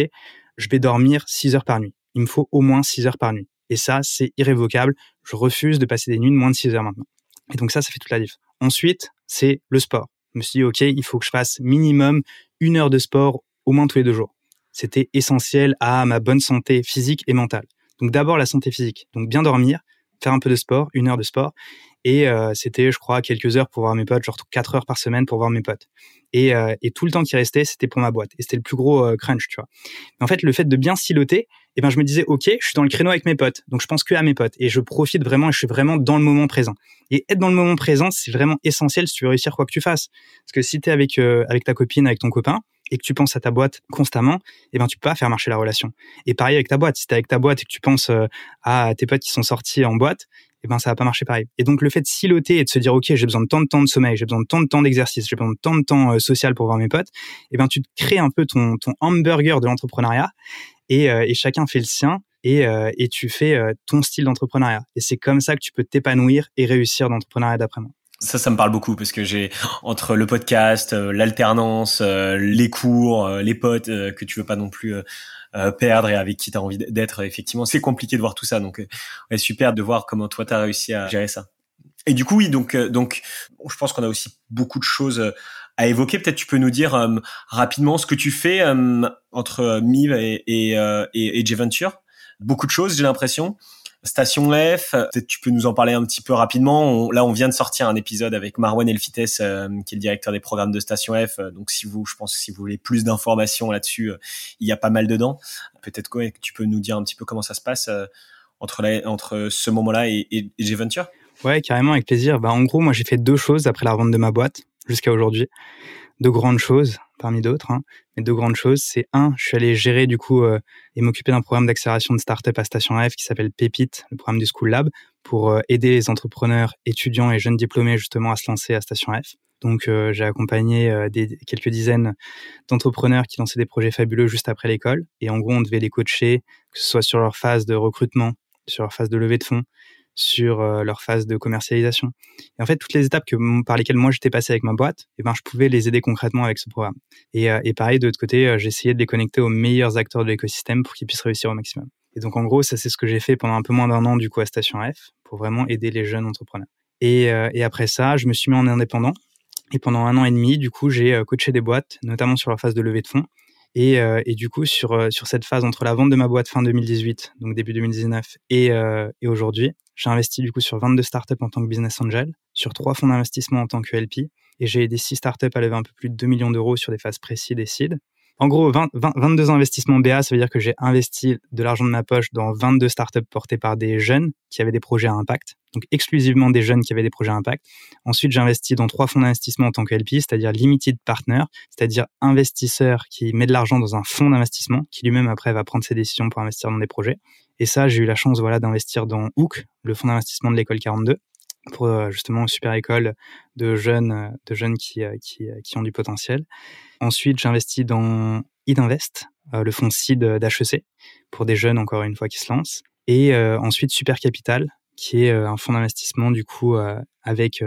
je vais dormir 6 heures par nuit. Il me faut au moins 6 heures par nuit. Et ça, c'est irrévocable. Je refuse de passer des nuits de moins de 6 heures maintenant. Et donc ça, ça fait toute la diff. Ensuite, c'est le sport. Je me suis dit, OK, il faut que je fasse minimum une heure de sport au moins tous les deux jours. C'était essentiel à ma bonne santé physique et mentale. Donc d'abord la santé physique. Donc bien dormir, faire un peu de sport, une heure de sport. Et euh, c'était, je crois, quelques heures pour voir mes potes, genre quatre heures par semaine pour voir mes potes. Et, euh, et tout le temps qui restait, c'était pour ma boîte. Et c'était le plus gros euh, crunch, tu vois. Mais en fait, le fait de bien siloter, eh ben, je me disais, OK, je suis dans le créneau avec mes potes. Donc, je pense que à mes potes. Et je profite vraiment et je suis vraiment dans le moment présent. Et être dans le moment présent, c'est vraiment essentiel si tu veux réussir quoi que tu fasses. Parce que si tu es avec, avec ta copine, avec ton copain, et que tu penses à ta boîte constamment, eh ben tu peux pas faire marcher la relation. Et pareil avec ta boîte, si tu avec ta boîte et que tu penses à tes potes qui sont sortis en boîte, eh ben ça va pas marcher pareil. Et donc le fait de siloter et de se dire ok j'ai besoin de tant de temps de sommeil, j'ai besoin de tant de temps d'exercice, j'ai besoin de tant de temps euh, social pour voir mes potes, eh ben tu te crées un peu ton ton hamburger de l'entrepreneuriat et, euh, et chacun fait le sien et, euh, et tu fais ton style d'entrepreneuriat. Et c'est comme ça que tu peux t'épanouir et réussir dans l'entrepreneuriat d'après moi. Ça, ça me parle beaucoup parce que j'ai entre le podcast, l'alternance, les cours, les potes que tu veux pas non plus euh, perdre et avec qui tu as envie d'être. Effectivement, c'est compliqué de voir tout ça. Donc, euh, ouais, super de voir comment toi, tu as réussi à gérer ça. Et du coup, oui, donc, euh, donc je pense qu'on a aussi beaucoup de choses à évoquer. Peut-être tu peux nous dire rapidement ce que tu fais entre Miv et, et, et, et J-Venture. Beaucoup de choses, j'ai l'impression. Station F, peut-être tu peux nous en parler un petit peu rapidement. là, on vient de sortir un épisode avec Marwan Elfites, euh, qui est le directeur des programmes de Station F. Donc, si vous, je pense, que si vous voulez plus d'informations là-dessus, euh, il y a pas mal dedans. Peut-être que tu peux nous dire un petit peu comment ça se passe euh, entre, entre ce moment-là et, et, et venture Ouais, carrément, avec plaisir. Bah, en gros, moi, j'ai fait deux choses après la vente de ma boîte jusqu'à aujourd'hui. Deux grandes choses parmi d'autres. Hein. Mais deux grandes choses, c'est un, je suis allé gérer du coup euh, et m'occuper d'un programme d'accélération de start-up à Station F qui s'appelle Pépite, le programme du School Lab, pour euh, aider les entrepreneurs, étudiants et jeunes diplômés justement à se lancer à Station F. Donc euh, j'ai accompagné des, quelques dizaines d'entrepreneurs qui lançaient des projets fabuleux juste après l'école. Et en gros, on devait les coacher, que ce soit sur leur phase de recrutement, sur leur phase de levée de fonds, sur euh, leur phase de commercialisation. Et en fait, toutes les étapes que, par lesquelles moi j'étais passé avec ma boîte, eh ben, je pouvais les aider concrètement avec ce programme. Et, euh, et pareil, de l'autre côté, euh, j'essayais de les connecter aux meilleurs acteurs de l'écosystème pour qu'ils puissent réussir au maximum. Et donc, en gros, ça, c'est ce que j'ai fait pendant un peu moins d'un an, du coup, à Station F, pour vraiment aider les jeunes entrepreneurs. Et, et après ça, je me suis mis en indépendant. Et pendant un an et demi, du coup, j'ai coaché des boîtes, notamment sur leur phase de levée de fonds. Et, euh, et, du coup, sur, sur cette phase entre la vente de ma boîte fin 2018, donc début 2019, et, euh, et aujourd'hui, j'ai investi du coup sur 22 startups en tant que business angel, sur trois fonds d'investissement en tant que LP, et j'ai aidé six startups à lever un peu plus de 2 millions d'euros sur des phases précises et seed. En gros, 20, 22 investissements BA, ça veut dire que j'ai investi de l'argent de ma poche dans 22 startups portées par des jeunes qui avaient des projets à impact, donc exclusivement des jeunes qui avaient des projets à impact. Ensuite, j'ai investi dans trois fonds d'investissement en tant que LP, c'est-à-dire limited partner, c'est-à-dire investisseur qui met de l'argent dans un fonds d'investissement, qui lui-même après va prendre ses décisions pour investir dans des projets. Et ça, j'ai eu la chance voilà d'investir dans Hook, le fonds d'investissement de l'école 42 pour euh, justement une super école de jeunes euh, de jeunes qui, euh, qui, qui ont du potentiel. Ensuite, j'investis dans IdInvest, le fonds seed d'HEC pour des jeunes encore une fois qui se lancent. Et ensuite Super Capital, qui est un fonds d'investissement du coup avec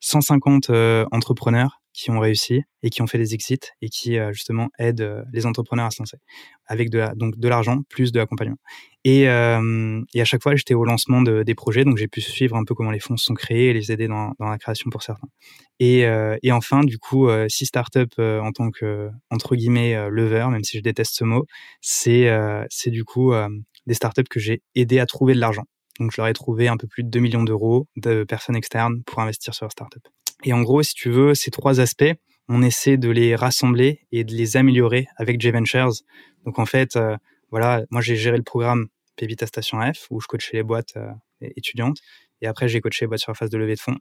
150 entrepreneurs qui ont réussi et qui ont fait des exits et qui euh, justement aident euh, les entrepreneurs à se lancer avec de donc de l'argent plus de l'accompagnement. Et, euh, et à chaque fois, j'étais au lancement de, des projets, donc j'ai pu suivre un peu comment les fonds sont créés et les aider dans, dans la création pour certains. Et, et enfin, du coup, six startups en tant que entre guillemets lever, même si je déteste ce mot, c'est c'est du coup des startups que j'ai aidé à trouver de l'argent. Donc, je leur ai trouvé un peu plus de 2 millions d'euros de personnes externes pour investir sur leur startup. Et en gros, si tu veux, ces trois aspects, on essaie de les rassembler et de les améliorer avec J-Ventures. Donc en fait, euh, voilà, moi j'ai géré le programme Pépita Station F où je coachais les boîtes euh, étudiantes et après j'ai coaché les boîtes sur la phase de levée de fonds.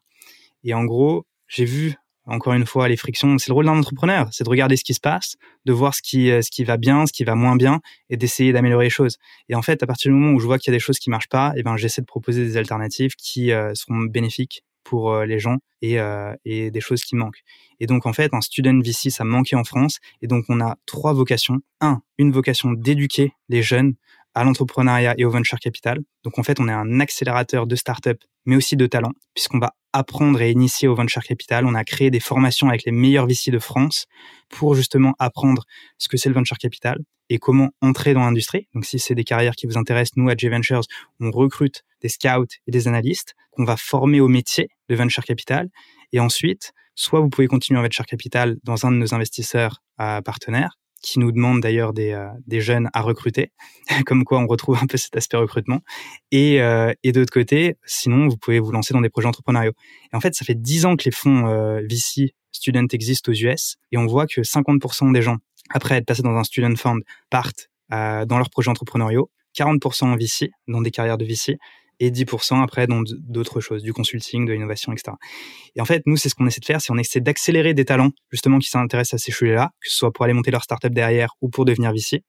Et en gros, j'ai vu encore une fois les frictions. C'est le rôle d'un entrepreneur, c'est de regarder ce qui se passe, de voir ce qui euh, ce qui va bien, ce qui va moins bien et d'essayer d'améliorer les choses. Et en fait, à partir du moment où je vois qu'il y a des choses qui marchent pas, eh ben j'essaie de proposer des alternatives qui seront bénéfiques pour les gens et, et des choses qui manquent. Et donc en fait, un student VC, ça manquait en France. Et donc on a trois vocations. Un, une vocation d'éduquer les jeunes à l'entrepreneuriat et au venture capital. Donc en fait, on est un accélérateur de start-up, mais aussi de talent, puisqu'on va apprendre et initier au venture capital. On a créé des formations avec les meilleurs VC de France pour justement apprendre ce que c'est le venture capital et comment entrer dans l'industrie. Donc si c'est des carrières qui vous intéressent, nous à J Ventures, on recrute des scouts et des analystes qu'on va former au métier de venture capital. Et ensuite, soit vous pouvez continuer en venture capital dans un de nos investisseurs euh, partenaires, qui nous demande d'ailleurs des, euh, des, jeunes à recruter, comme quoi on retrouve un peu cet aspect recrutement. Et, euh, et d'autre côté, sinon, vous pouvez vous lancer dans des projets entrepreneuriaux. Et en fait, ça fait dix ans que les fonds euh, VC Student existent aux US, et on voit que 50% des gens, après être passés dans un Student Fund, partent dans leurs projets entrepreneuriaux, 40% en VC, dans des carrières de VC, et 10% après dans d'autres choses, du consulting, de l'innovation, etc. Et en fait, nous, c'est ce qu'on essaie de faire, c'est on essaie d'accélérer des talents justement qui s'intéressent à ces sujets-là, que ce soit pour aller monter leur startup derrière ou pour devenir VC.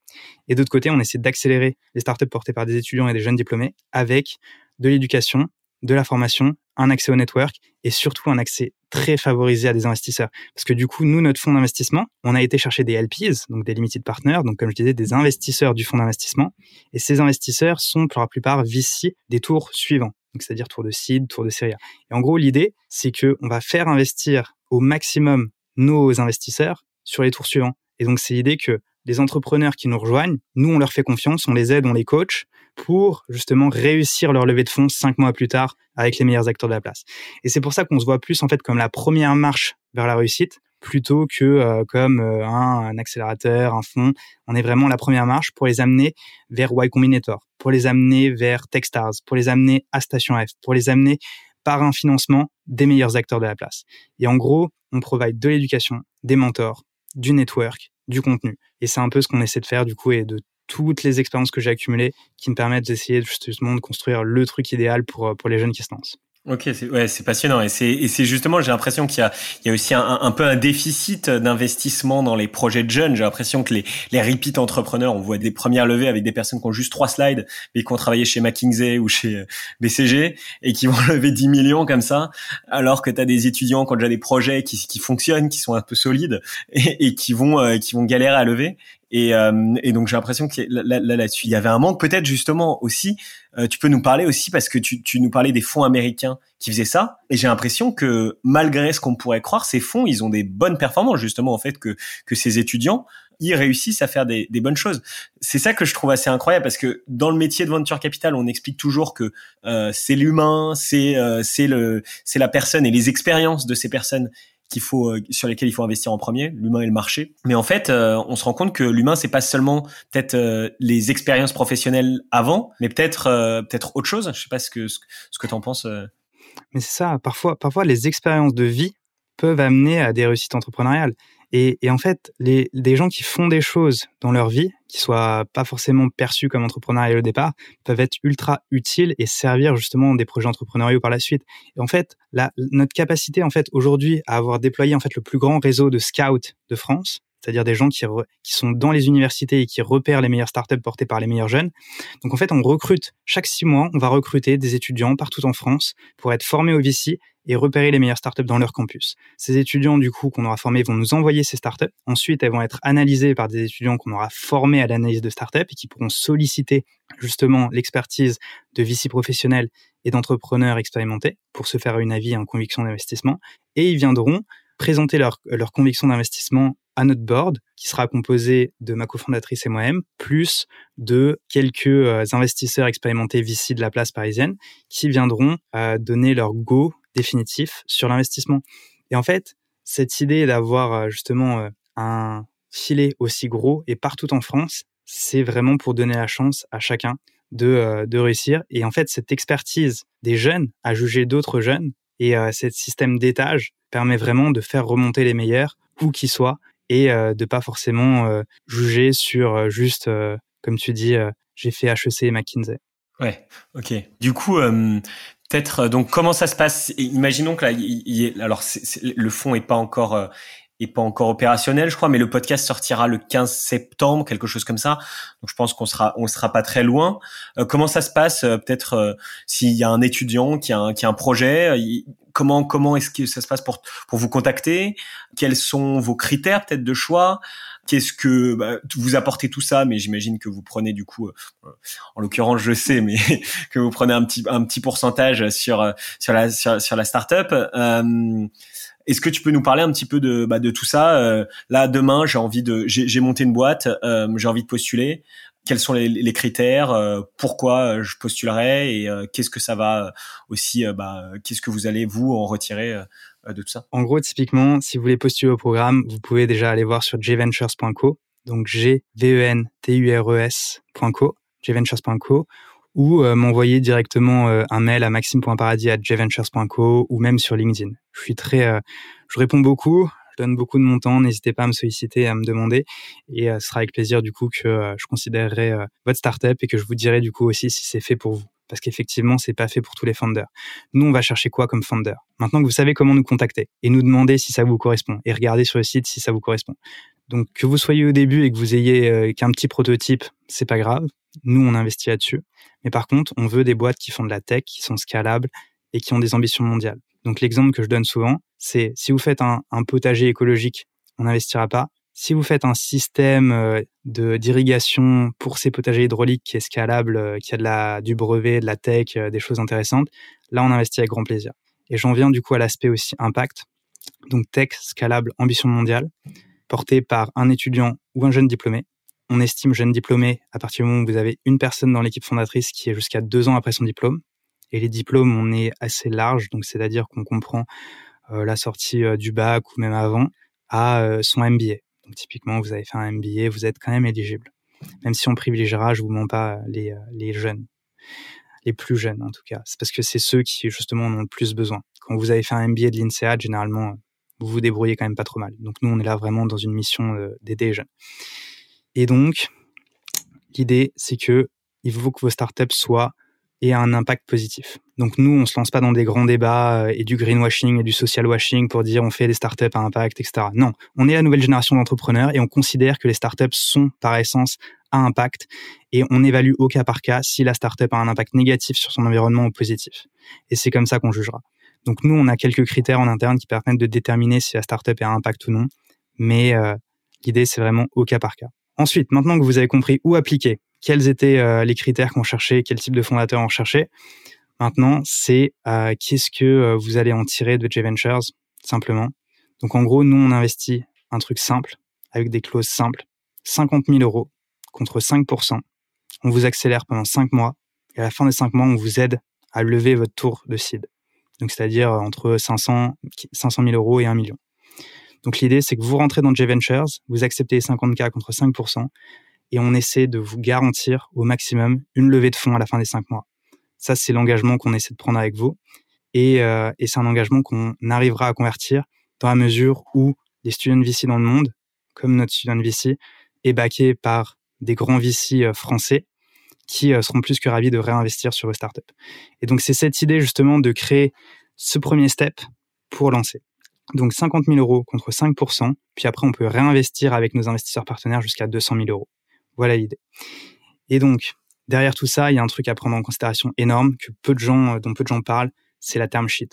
Et d'autre côté, on essaie d'accélérer les startups portées par des étudiants et des jeunes diplômés avec de l'éducation, de la formation, un accès au network et surtout un accès très favorisé à des investisseurs. Parce que du coup, nous, notre fonds d'investissement, on a été chercher des LPs, donc des limited partners, donc comme je disais, des investisseurs du fonds d'investissement. Et ces investisseurs sont pour la plupart VC des tours suivants, c'est-à-dire tour de seed, tour de série. Et en gros, l'idée, c'est que on va faire investir au maximum nos investisseurs sur les tours suivants. Et donc, c'est l'idée que les entrepreneurs qui nous rejoignent, nous, on leur fait confiance, on les aide, on les coach pour justement réussir leur levée de fonds cinq mois plus tard avec les meilleurs acteurs de la place. Et c'est pour ça qu'on se voit plus en fait comme la première marche vers la réussite plutôt que euh, comme euh, un, accélérateur, un fonds. On est vraiment la première marche pour les amener vers Y Combinator, pour les amener vers Techstars, pour les amener à Station F, pour les amener par un financement des meilleurs acteurs de la place. Et en gros, on provide de l'éducation, des mentors, du network, du contenu. Et c'est un peu ce qu'on essaie de faire du coup et de toutes les expériences que j'ai accumulées qui me permettent d'essayer justement de construire le truc idéal pour, pour les jeunes qui se lancent. Ok, c'est ouais, passionnant et c'est et c'est justement j'ai l'impression qu'il y a il y a aussi un, un peu un déficit d'investissement dans les projets de jeunes. J'ai l'impression que les les repeat entrepreneurs, on voit des premières levées avec des personnes qui ont juste trois slides mais qui ont travaillé chez McKinsey ou chez euh, BCG et qui vont lever 10 millions comme ça, alors que tu as des étudiants qui ont déjà des projets qui qui fonctionnent, qui sont un peu solides et, et qui vont euh, qui vont galérer à lever. Et, euh, et, donc j'ai l'impression que là, là, là-dessus, il y avait un manque peut-être justement aussi. Euh, tu peux nous parler aussi parce que tu, tu nous parlais des fonds américains qui faisaient ça. Et j'ai l'impression que malgré ce qu'on pourrait croire, ces fonds, ils ont des bonnes performances justement en fait que que ces étudiants ils réussissent à faire des, des bonnes choses. C'est ça que je trouve assez incroyable parce que dans le métier de venture capital, on explique toujours que euh, c'est l'humain, c'est euh, c'est le c'est la personne et les expériences de ces personnes qu'il faut euh, sur lesquels il faut investir en premier, l'humain et le marché. Mais en fait, euh, on se rend compte que l'humain c'est pas seulement peut-être euh, les expériences professionnelles avant, mais peut-être peut-être autre chose. Je sais pas ce que ce, que tu en penses. Mais c'est ça. Parfois, parfois les expériences de vie peuvent amener à des réussites entrepreneuriales. Et, et, en fait, les, des gens qui font des choses dans leur vie, qui soient pas forcément perçus comme entrepreneuriales au départ, peuvent être ultra utiles et servir justement des projets entrepreneuriaux par la suite. Et en fait, la, notre capacité en fait aujourd'hui à avoir déployé en fait le plus grand réseau de scouts de France, c'est-à-dire des gens qui, sont dans les universités et qui repèrent les meilleures startups portées par les meilleurs jeunes. Donc en fait, on recrute chaque six mois, on va recruter des étudiants partout en France pour être formés au VC et repérer les meilleures startups dans leur campus. Ces étudiants, du coup, qu'on aura formés, vont nous envoyer ces startups. Ensuite, elles vont être analysées par des étudiants qu'on aura formés à l'analyse de startups et qui pourront solliciter justement l'expertise de VC professionnels et d'entrepreneurs expérimentés pour se faire une avis et une conviction d'investissement. Et ils viendront présenter leur, leur conviction d'investissement à notre board, qui sera composé de ma cofondatrice et moi-même, plus de quelques euh, investisseurs expérimentés VC de la place parisienne, qui viendront euh, donner leur go définitif sur l'investissement. Et en fait, cette idée d'avoir euh, justement un filet aussi gros et partout en France, c'est vraiment pour donner la chance à chacun de réussir. Et en fait, cette expertise des jeunes à juger d'autres jeunes et ce système d'étage permet vraiment de faire remonter les meilleurs, où qu'ils soient, et euh, de pas forcément euh, juger sur euh, juste, comme tu dis, j'ai fait HEC et McKinsey. Ouais, ok. Du coup, peut-être donc comment ça se passe? Imaginons que là, il, alors le fond est pas encore est pas encore opérationnel, je crois, mais le podcast sortira le 15 septembre, quelque chose comme ça. Donc je pense qu'on sera on sera pas très loin. comment ça se passe Peut-être s'il y a un étudiant qui a un, qui a un projet, comment comment est-ce que ça se passe pour pour vous contacter? Quels sont vos critères peut-être de choix? Qu'est-ce que bah, vous apportez tout ça Mais j'imagine que vous prenez du coup, euh, en l'occurrence, je sais, mais que vous prenez un petit un petit pourcentage sur sur la sur, sur la startup. Euh, est-ce que tu peux nous parler un petit peu de, bah, de tout ça euh, Là, demain, j'ai envie de, j'ai monté une boîte, euh, j'ai envie de postuler. Quels sont les, critères euh, Pourquoi je postulerai Et qu'est-ce que ça va aussi bah, Qu'est-ce que vous allez vous en retirer de tout ça? En gros, typiquement, si vous voulez postuler au programme, vous pouvez déjà aller voir sur jventures.co, donc g v e n t u r e s.co, jventures.co ou euh, m'envoyer directement euh, un mail à maxime.paradis@jventures.co ou même sur LinkedIn. Je suis très, euh, je réponds beaucoup, je donne beaucoup de mon temps. N'hésitez pas à me solliciter, à me demander, et ce sera avec plaisir du coup que je considérerai votre startup et que je vous dirai du coup aussi si c'est fait pour vous. Parce qu'effectivement, c'est pas fait pour tous les founders. Nous, on va chercher quoi comme founder? Maintenant que vous savez comment nous contacter et nous demander si ça vous correspond et regarder sur le site si ça vous correspond. Donc que vous soyez au début et que vous ayez qu'un petit prototype, c'est pas grave. Nous, on investit là-dessus. Mais par contre, on veut des boîtes qui font de la tech, qui sont scalables et qui ont des ambitions mondiales. Donc l'exemple que je donne souvent, c'est si vous faites un, potager écologique, on n'investira pas. Si vous faites un système euh, de d'irrigation pour ces potagers hydrauliques qui est scalable, euh, qui a de la, du brevet, de la tech, euh, des choses intéressantes, là on investit avec grand plaisir. Et j'en viens du coup à l'aspect aussi impact. Donc tech, scalable, ambition mondiale, porté par un étudiant ou un jeune diplômé on estime jeune diplômé à partir du moment où vous avez une personne dans l'équipe fondatrice qui est jusqu'à deux ans après son diplôme. Et les diplômes, on est assez large, donc c'est-à-dire qu'on comprend euh, la sortie euh, du bac ou même avant à euh, son MBA. Donc typiquement, vous avez fait un MBA, vous êtes quand même éligible. Même si on privilégiera, je vous mens pas, les, les jeunes, les plus jeunes en tout cas. C'est parce que c'est ceux qui justement en ont le plus besoin. Quand vous avez fait un MBA de l'INSEAD, généralement, vous vous débrouillez quand même pas trop mal. Donc nous, on est là vraiment dans une mission d'aider les jeunes. Et donc, l'idée, c'est que il faut que vos startups soient et un impact positif. Donc nous, on se lance pas dans des grands débats euh, et du greenwashing et du social washing pour dire on fait des startups à impact, etc. Non, on est la nouvelle génération d'entrepreneurs et on considère que les startups sont par essence à impact et on évalue au cas par cas si la startup a un impact négatif sur son environnement ou positif. Et c'est comme ça qu'on jugera. Donc nous, on a quelques critères en interne qui permettent de déterminer si la startup a un impact ou non, mais euh, l'idée c'est vraiment au cas par cas. Ensuite, maintenant que vous avez compris où appliquer, quels étaient euh, les critères qu'on cherchait, quel type de fondateur on cherchait, maintenant c'est euh, qu'est-ce que vous allez en tirer de J-Ventures, simplement. Donc en gros, nous on investit un truc simple, avec des clauses simples, 50 000 euros contre 5%. On vous accélère pendant 5 mois, et à la fin des 5 mois, on vous aide à lever votre tour de seed. Donc c'est-à-dire entre 500, 500 000 euros et 1 million. Donc l'idée, c'est que vous rentrez dans J-Ventures, vous acceptez 50K contre 5%, et on essaie de vous garantir au maximum une levée de fonds à la fin des 5 mois. Ça, c'est l'engagement qu'on essaie de prendre avec vous. Et, euh, et c'est un engagement qu'on arrivera à convertir dans la mesure où les students VC dans le monde, comme notre student VC, est backé par des grands VC euh, français qui euh, seront plus que ravis de réinvestir sur vos startups. Et donc, c'est cette idée justement de créer ce premier step pour lancer. Donc 50 000 euros contre 5% puis après on peut réinvestir avec nos investisseurs partenaires jusqu'à 200 000 euros. Voilà l'idée. Et donc derrière tout ça, il y a un truc à prendre en considération énorme que peu de gens, euh, dont peu de gens parlent, c'est la term sheet.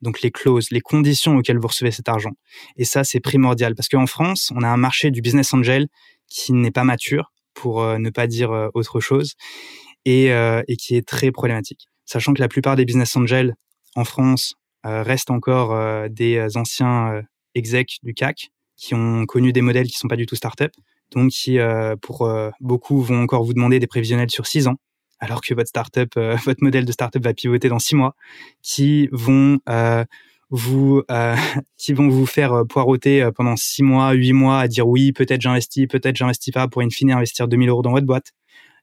Donc les clauses, les conditions auxquelles vous recevez cet argent. Et ça, c'est primordial parce qu'en France, on a un marché du business angel qui n'est pas mature, pour euh, ne pas dire euh, autre chose, et, et qui est très problématique. Sachant que la plupart des business angels en France euh, restent encore euh, des euh, anciens execs du CAC qui ont connu des modèles qui sont pas du tout start-up, donc qui, pour beaucoup, vont encore vous demander des prévisionnels sur six ans, alors que votre startup, votre modèle de startup va pivoter dans six mois, qui vont vous, qui vont vous faire poireauter pendant six mois, huit mois à dire oui, peut-être j'investis, peut-être j'investis pas, pour in fine investir 2000 euros dans votre boîte,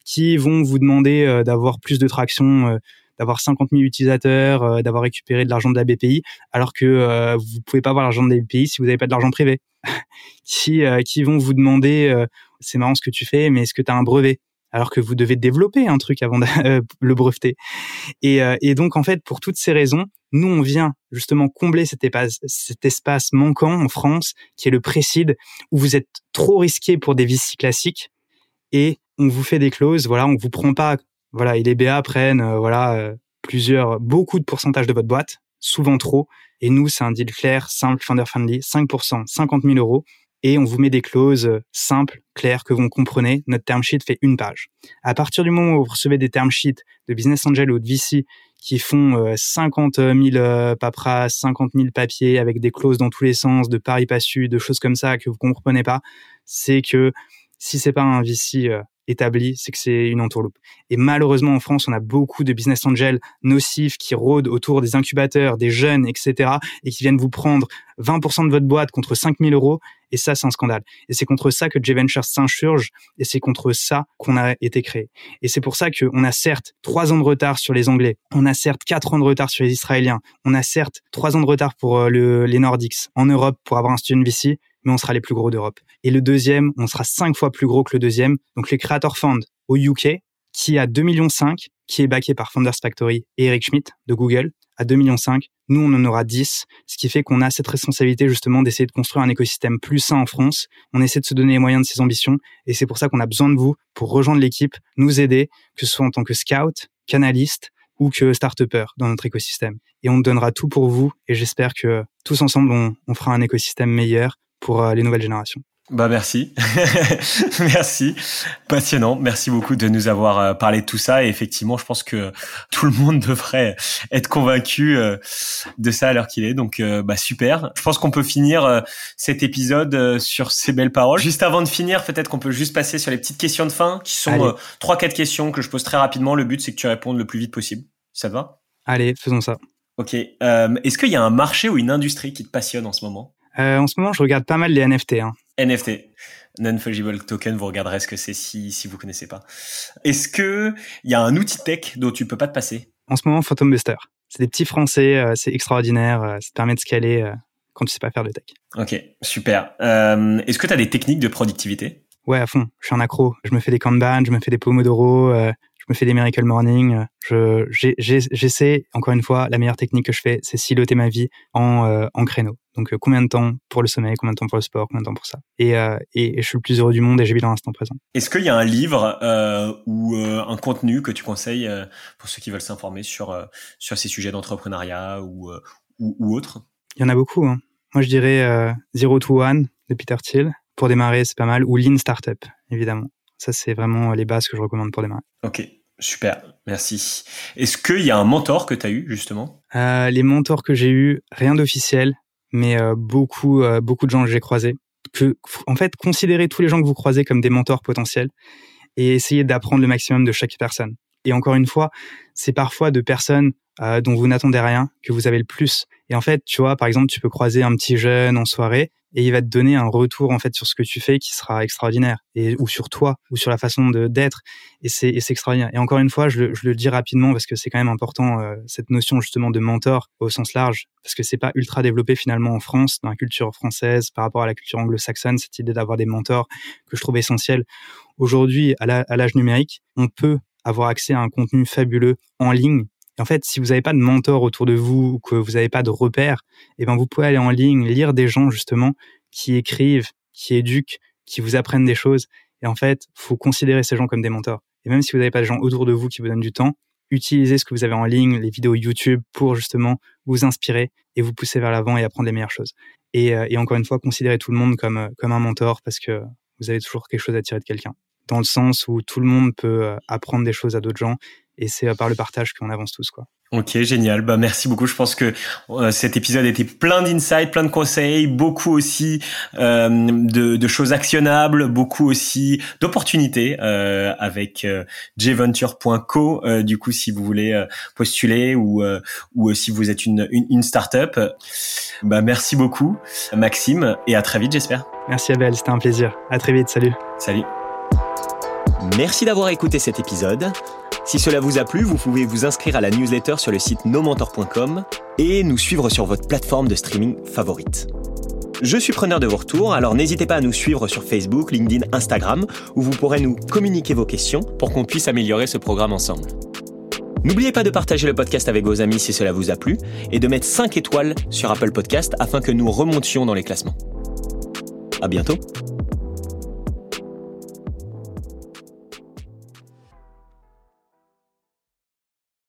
qui vont vous demander d'avoir plus de traction d'avoir 50 000 utilisateurs, euh, d'avoir récupéré de l'argent de la BPI, alors que euh, vous pouvez pas avoir l'argent de la BPI si vous n'avez pas de l'argent privé. qui, euh, qui vont vous demander, c'est marrant ce que tu fais, mais est-ce que tu as un brevet? Alors que vous devez développer un truc avant de le breveter. Et, et, donc, en fait, pour toutes ces raisons, nous, on vient justement combler cet espace, manquant en France, qui est le précide, où vous êtes trop risqué pour des VC classiques, et on vous fait des clauses, voilà, on vous prend pas voilà, et les BA prennent euh, voilà euh, plusieurs, beaucoup de pourcentage de votre boîte, souvent trop. Et nous, c'est un deal clair, simple, founder friendly, 5%, 50 000 euros. Et on vous met des clauses simples, claires, que vous comprenez. Notre term sheet fait une page. À partir du moment où vous recevez des term sheets de business angel ou de VC qui font 50 000 euh, paperasses, 50 000 papiers avec des clauses dans tous les sens, de pari passu, de choses comme ça que vous comprenez pas, c'est que si c'est pas un VC euh, établi, c'est que c'est une entourloupe. Et malheureusement, en France, on a beaucoup de business angels nocifs qui rôdent autour des incubateurs, des jeunes, etc., et qui viennent vous prendre 20% de votre boîte contre 5000 euros. Et ça, c'est un scandale. Et c'est contre ça que J-Ventures s'insurge, et c'est contre ça qu'on a été créé. Et c'est pour ça qu'on a certes trois ans de retard sur les Anglais, on a certes quatre ans de retard sur les Israéliens, on a certes trois ans de retard pour euh, le, les Nordics en Europe pour avoir un student VC, mais on sera les plus gros d'Europe. Et le deuxième, on sera cinq fois plus gros que le deuxième. Donc les Creator Fund au UK, qui a 2,5 millions, qui est backé par Founders Factory et Eric Schmidt de Google, à 2,5 millions. Nous, on en aura 10, ce qui fait qu'on a cette responsabilité justement d'essayer de construire un écosystème plus sain en France. On essaie de se donner les moyens de ses ambitions et c'est pour ça qu'on a besoin de vous pour rejoindre l'équipe, nous aider, que ce soit en tant que scout, canaliste ou que start dans notre écosystème. Et on donnera tout pour vous et j'espère que tous ensemble, on fera un écosystème meilleur pour euh, les nouvelles générations. Bah merci, merci, passionnant. Merci beaucoup de nous avoir euh, parlé de tout ça. Et effectivement, je pense que tout le monde devrait être convaincu euh, de ça à l'heure qu'il est. Donc, bah super. Je pense qu'on peut finir cet épisode sur ces belles paroles. Juste avant de finir, peut-être qu'on peut juste passer sur les petites questions de fin, qui sont trois, quatre questions que je pose très rapidement. Le but, c'est que tu répondes le plus vite possible. Ça te va? Allez, faisons ça. Ok. Est-ce qu'il y a un marché ou une industrie qui te passionne en ce moment? Euh, en ce moment, je regarde pas mal les NFT. Hein. NFT, non-fungible token, vous regarderez ce que c'est si, si vous connaissez pas. Est-ce que il y a un outil tech dont tu peux pas te passer? En ce moment, Phantom Buster. C'est des petits français, euh, c'est extraordinaire, euh, ça permet de scaler quand tu sais pas faire de tech. Ok, super. Est-ce que tu as des techniques de productivité? Ouais, à fond. Je suis un accro. Je me fais des Kanban, je me fais des Pomodoro, je me fais des Miracle Morning. Je, j'essaie, encore une fois, la meilleure technique que je fais, c'est siloter ma vie en, euh, en créneaux. Donc, euh, combien de temps pour le sommeil, combien de temps pour le sport, combien de temps pour ça. Et, euh, et, je suis le plus heureux du monde et j'ai dans l'instant présent. Est-ce qu'il y a un livre euh, ou un contenu que tu conseilles pour ceux qui veulent s'informer sur, sur ces sujets d'entrepreneuriat ou, ou, ou autre Il y en a beaucoup. Hein. Moi, je dirais Zero to One de Peter Thiel. Pour démarrer, c'est pas mal. Ou Lean Startup, évidemment. Ça, c'est vraiment les bases que je recommande pour démarrer. Ok, super, merci. Est-ce qu'il y a un mentor que tu as eu, justement? Euh, Les mentors que j'ai eus, rien d'officiel, mais euh, beaucoup, euh, beaucoup de gens que j'ai croisés. Que, en fait, considérez tous les gens que vous croisez comme des mentors potentiels et essayez d'apprendre le maximum de chaque personne. Et encore une fois, c'est parfois de personnes euh, dont vous n'attendez rien que vous avez le plus. Et en fait, tu vois, par exemple, tu peux croiser un petit jeune en soirée et il va te donner un retour en fait sur ce que tu fais qui sera extraordinaire et ou sur toi ou sur la façon d'être. Et c'est et c'est extraordinaire. Et encore une fois je le, je le dis rapidement parce que c'est quand même important euh, cette notion justement de mentor au sens large parce que c'est pas ultra développé finalement en France dans la culture française par rapport à la culture anglo-saxonne cette idée d'avoir des mentors que je trouve essentielle aujourd'hui à l'âge numérique on peut avoir accès à un contenu fabuleux en ligne et en fait, si vous n'avez pas de mentor autour de vous ou que vous n'avez pas de repères, eh ben vous pouvez aller en ligne, lire des gens justement qui écrivent, qui éduquent, qui vous apprennent des choses. Et en fait, faut considérer ces gens comme des mentors. Et même si vous n'avez pas de gens autour de vous qui vous donnent du temps, utilisez ce que vous avez en ligne, les vidéos YouTube, pour justement vous inspirer et vous pousser vers l'avant et apprendre les meilleures choses. Et, euh, encore une fois, considérez tout le monde comme, euh, comme un mentor parce que vous avez toujours quelque chose à tirer de quelqu'un. Dans le sens où tout le monde peut euh, apprendre des choses à d'autres gens et c'est euh, par le partage qu'on avance tous quoi. Ok, génial. Bah merci beaucoup. Je pense que euh, cet épisode était plein d'insights, plein de conseils, beaucoup aussi euh, de, de, choses actionnables, beaucoup aussi d'opportunités euh, avec euh, jventure.co. Euh, du coup, si vous voulez postuler ou ou si vous êtes une une, une startup, bah merci beaucoup, Maxime, et à très vite, j'espère. Merci Abel, c'était un plaisir. À très vite. Salut. Salut. Merci d'avoir écouté cet épisode. Si cela vous a plu, vous pouvez vous inscrire à la newsletter sur le site nomentor.com et nous suivre sur votre plateforme de streaming favorite. Je suis preneur de vos retours, alors n'hésitez pas à nous suivre sur Facebook, LinkedIn, Instagram, où vous pourrez nous communiquer vos questions pour qu'on puisse améliorer ce programme ensemble. N'oubliez pas de partager le podcast avec vos amis si cela vous a plu et de mettre 5 étoiles sur Apple Podcast afin que nous remontions dans les classements. À bientôt!